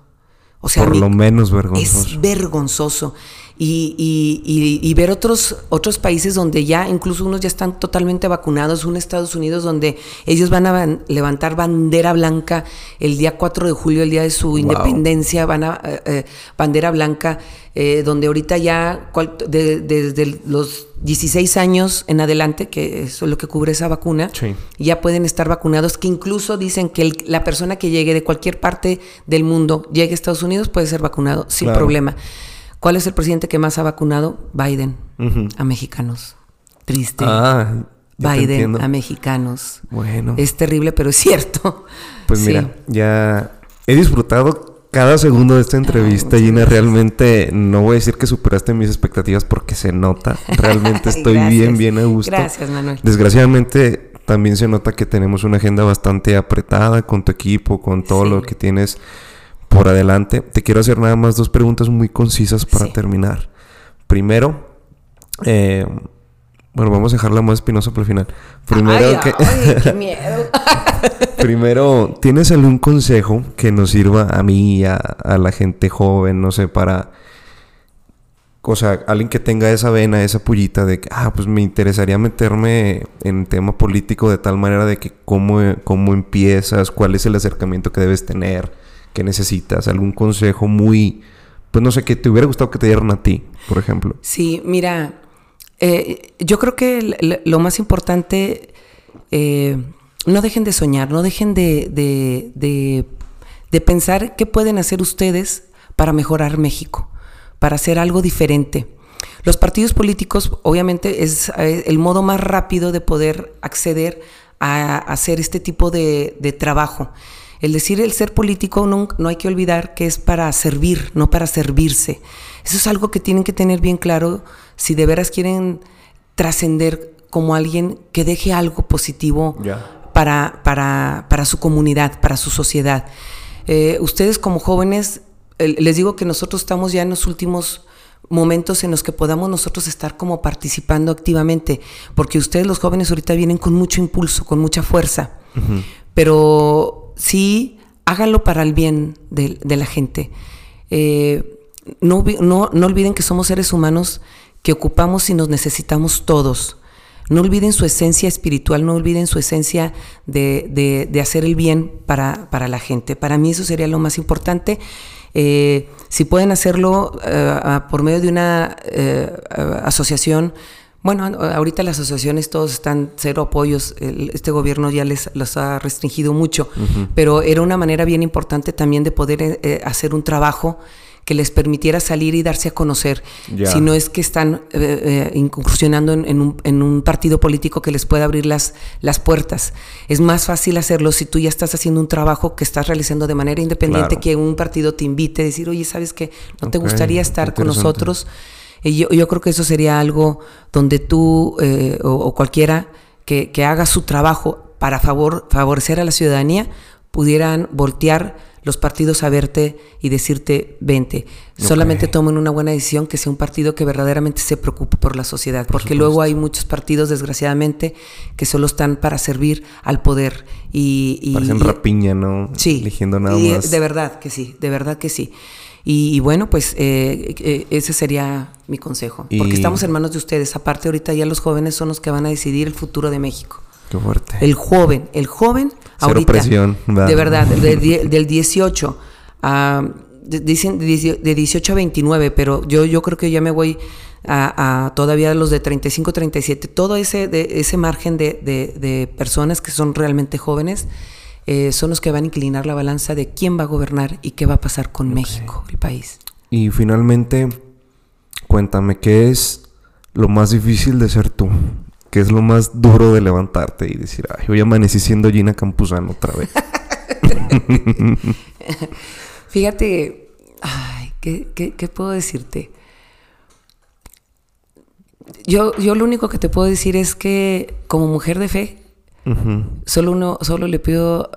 O sea, por lo menos vergonzoso. Es vergonzoso y, y, ver otros, otros países donde ya incluso unos ya están totalmente vacunados, un Estados Unidos donde ellos van a levantar bandera blanca el día 4 de julio, el día de su independencia, van a eh, eh, bandera blanca, eh, donde ahorita ya desde los 16 años en adelante, que eso es lo que cubre esa vacuna, ya pueden estar vacunados, que incluso dicen que la persona que llegue de cualquier parte del mundo, llegue a Estados Unidos, puede ser vacunado sin problema. ¿Cuál es el presidente que más ha vacunado? Biden, a mexicanos. Triste. Ah, Biden a mexicanos. Bueno. Es terrible, pero es cierto. Pues mira, ya he disfrutado cada segundo de esta entrevista, Gina. Realmente no voy a decir que superaste mis expectativas porque se nota. Realmente estoy bien, bien a gusto. Gracias, Manuel. Desgraciadamente también se nota que tenemos una agenda bastante apretada con tu equipo, con todo lo que tienes por adelante. Te quiero hacer nada más dos preguntas muy concisas para terminar. Primero, eh, bueno, vamos a dejarla más espinosa para el final. Primero, que... qué miedo. Primero, ¿tienes algún consejo que nos sirva a mí y a, la gente joven, no sé, para... O sea, alguien que tenga esa vena, esa pullita de que, ah, pues me interesaría meterme en tema político de tal manera de que cómo, cómo empiezas, cuál es el acercamiento que debes tener, que necesitas, algún consejo muy, pues no sé, que te hubiera gustado que te dieran a ti, por ejemplo. Sí, mira, eh, yo creo que lo más importante, eh, no dejen de soñar, no dejen de, de, de, pensar qué pueden hacer ustedes para mejorar México, para hacer algo diferente. Los partidos políticos, obviamente, es eh, el modo más rápido de poder acceder a hacer este tipo de, de trabajo. El decir el ser político no, no, hay que olvidar que es para servir, no para servirse. Eso es algo que tienen que tener bien claro si de veras quieren trascender como alguien que deje algo positivo para, para, para, su comunidad, para su sociedad. Eh, ustedes como jóvenes, les digo que nosotros estamos ya en los últimos momentos en los que podamos nosotros estar como participando activamente, porque ustedes los jóvenes ahorita vienen con mucho impulso, con mucha fuerza, pero sí háganlo para el bien de, la gente. Eh, no, no, olviden que somos seres humanos que ocupamos y nos necesitamos todos. No olviden su esencia espiritual, no olviden su esencia de, hacer el bien para, la gente. Para mí eso sería lo más importante. Eh, si pueden hacerlo eh, por medio de una asociación, bueno, ahorita las asociaciones todos están cero apoyos, este gobierno ya les los ha restringido mucho, pero era una manera bien importante también de poder eh, eh, hacer un trabajo que les permitiera salir y darse a conocer, si no es que están eh, incursionando en, un, partido político que les pueda abrir las, las puertas. Es más fácil hacerlo si tú ya estás haciendo un trabajo que estás realizando de manera independiente, que un partido te invite, a decir, oye, ¿sabes qué? ¿No te gustaría estar con nosotros? Y yo, yo, creo que eso sería algo donde tú eh, o, cualquiera que, haga su trabajo para favor, favorecer a la ciudadanía pudieran voltear los partidos a verte y decirte, vente. Solamente tomen una buena decisión, que sea un partido que verdaderamente se preocupe por la sociedad, porque luego hay muchos partidos, desgraciadamente, que solo están para servir al poder. Y, y Parecen rapiña, ¿no? Sí. Eligiendo nada más. De verdad que sí, de verdad que sí. Y, bueno, pues eh, eh, ese sería mi consejo. Porque estamos en manos de ustedes. Aparte, ahorita ya los jóvenes son los que van a decidir el futuro de México. Qué fuerte. El joven, el joven Cero ahorita. presión. De verdad, del, 18 a dicen de 18 a 29, pero yo, yo creo que ya me voy a, todavía los de 35, 37, todo ese, de, ese margen de, personas que son realmente jóvenes. Eh, son los que van a inclinar la balanza de quién va a gobernar y qué va a pasar con México, el país. Y finalmente, cuéntame, ¿qué es lo más difícil de ser tú? ¿Qué es lo más duro de levantarte y decir, ay, hoy amanecí siendo Gina Campuzano otra vez? Fíjate, ay, ¿qué, puedo decirte? Yo, yo lo único que te puedo decir es que como mujer de fe, solo uno, solo le pido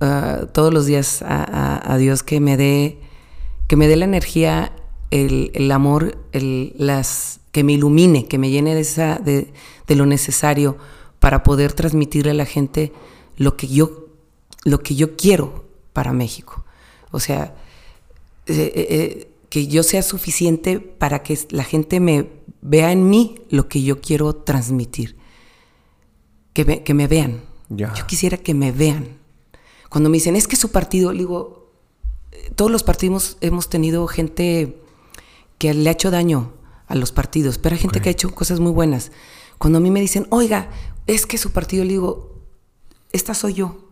ah, todos los días a, Dios que me dé, que me dé la energía, el, amor, el, las, que me ilumine, que me llene de, esa, de, de lo necesario para poder transmitirle a la gente lo que yo, lo que yo quiero para México. O sea, eh, eh, eh, que yo sea suficiente para que la gente me vea en mí lo que yo quiero transmitir. Que me, que me vean. Yo quisiera que me vean. Cuando me dicen, es que su partido, digo, todos los partidos hemos tenido gente que le ha hecho daño a los partidos, pero hay gente que ha hecho cosas muy buenas. Cuando a mí me dicen, oiga, es que su partido, le digo, esta soy yo.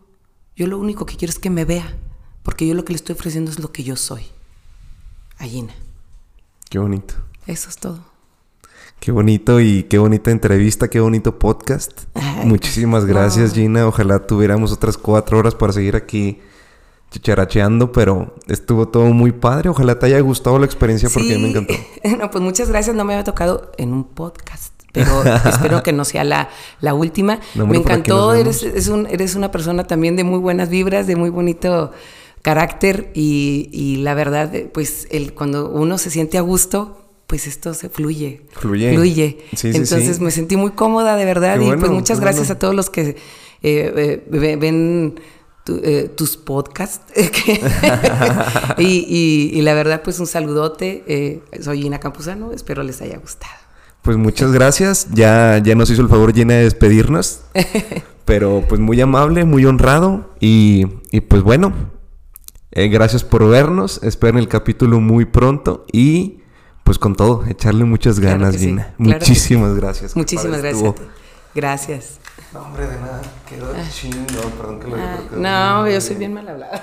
Yo lo único que quiero es que me vea, porque yo lo que le estoy ofreciendo es lo que yo soy. A Gina. Qué bonito. Eso es todo. Qué bonito y qué bonita entrevista, qué bonito podcast. Muchísimas gracias, Gina. Ojalá tuviéramos otras cuatro horas para seguir aquí chicharacheando, pero estuvo todo muy padre. Ojalá te haya gustado la experiencia porque me encantó. no, pues muchas gracias. No me había tocado en un podcast pero espero que no sea la, la última. me encantó, eres, eres una persona también de muy buenas vibras, de muy bonito carácter y, y la verdad, pues el, cuando uno se siente a gusto, pues esto se fluye. Fluye. Fluye. Entonces me sentí muy cómoda, de verdad. y pues muchas gracias a todos los que eh, eh, ven eh, tus podcasts. y, y, la verdad, pues un saludote. soy Ina Campuzano. Espero les haya gustado. Pues muchas gracias. Ya, ya nos hizo el favor llena de despedirnos. pero pues muy amable, muy honrado. Y, y pues bueno, gracias por vernos. Esperen el capítulo muy pronto. Y pues con todo, echarle muchas ganas, Gina. Muchísimas gracias. Muchísimas gracias. Gracias. No, hombre, de nada. Quedó ah. chingo. Perdón que lo ah, No, yo soy bien mal hablada.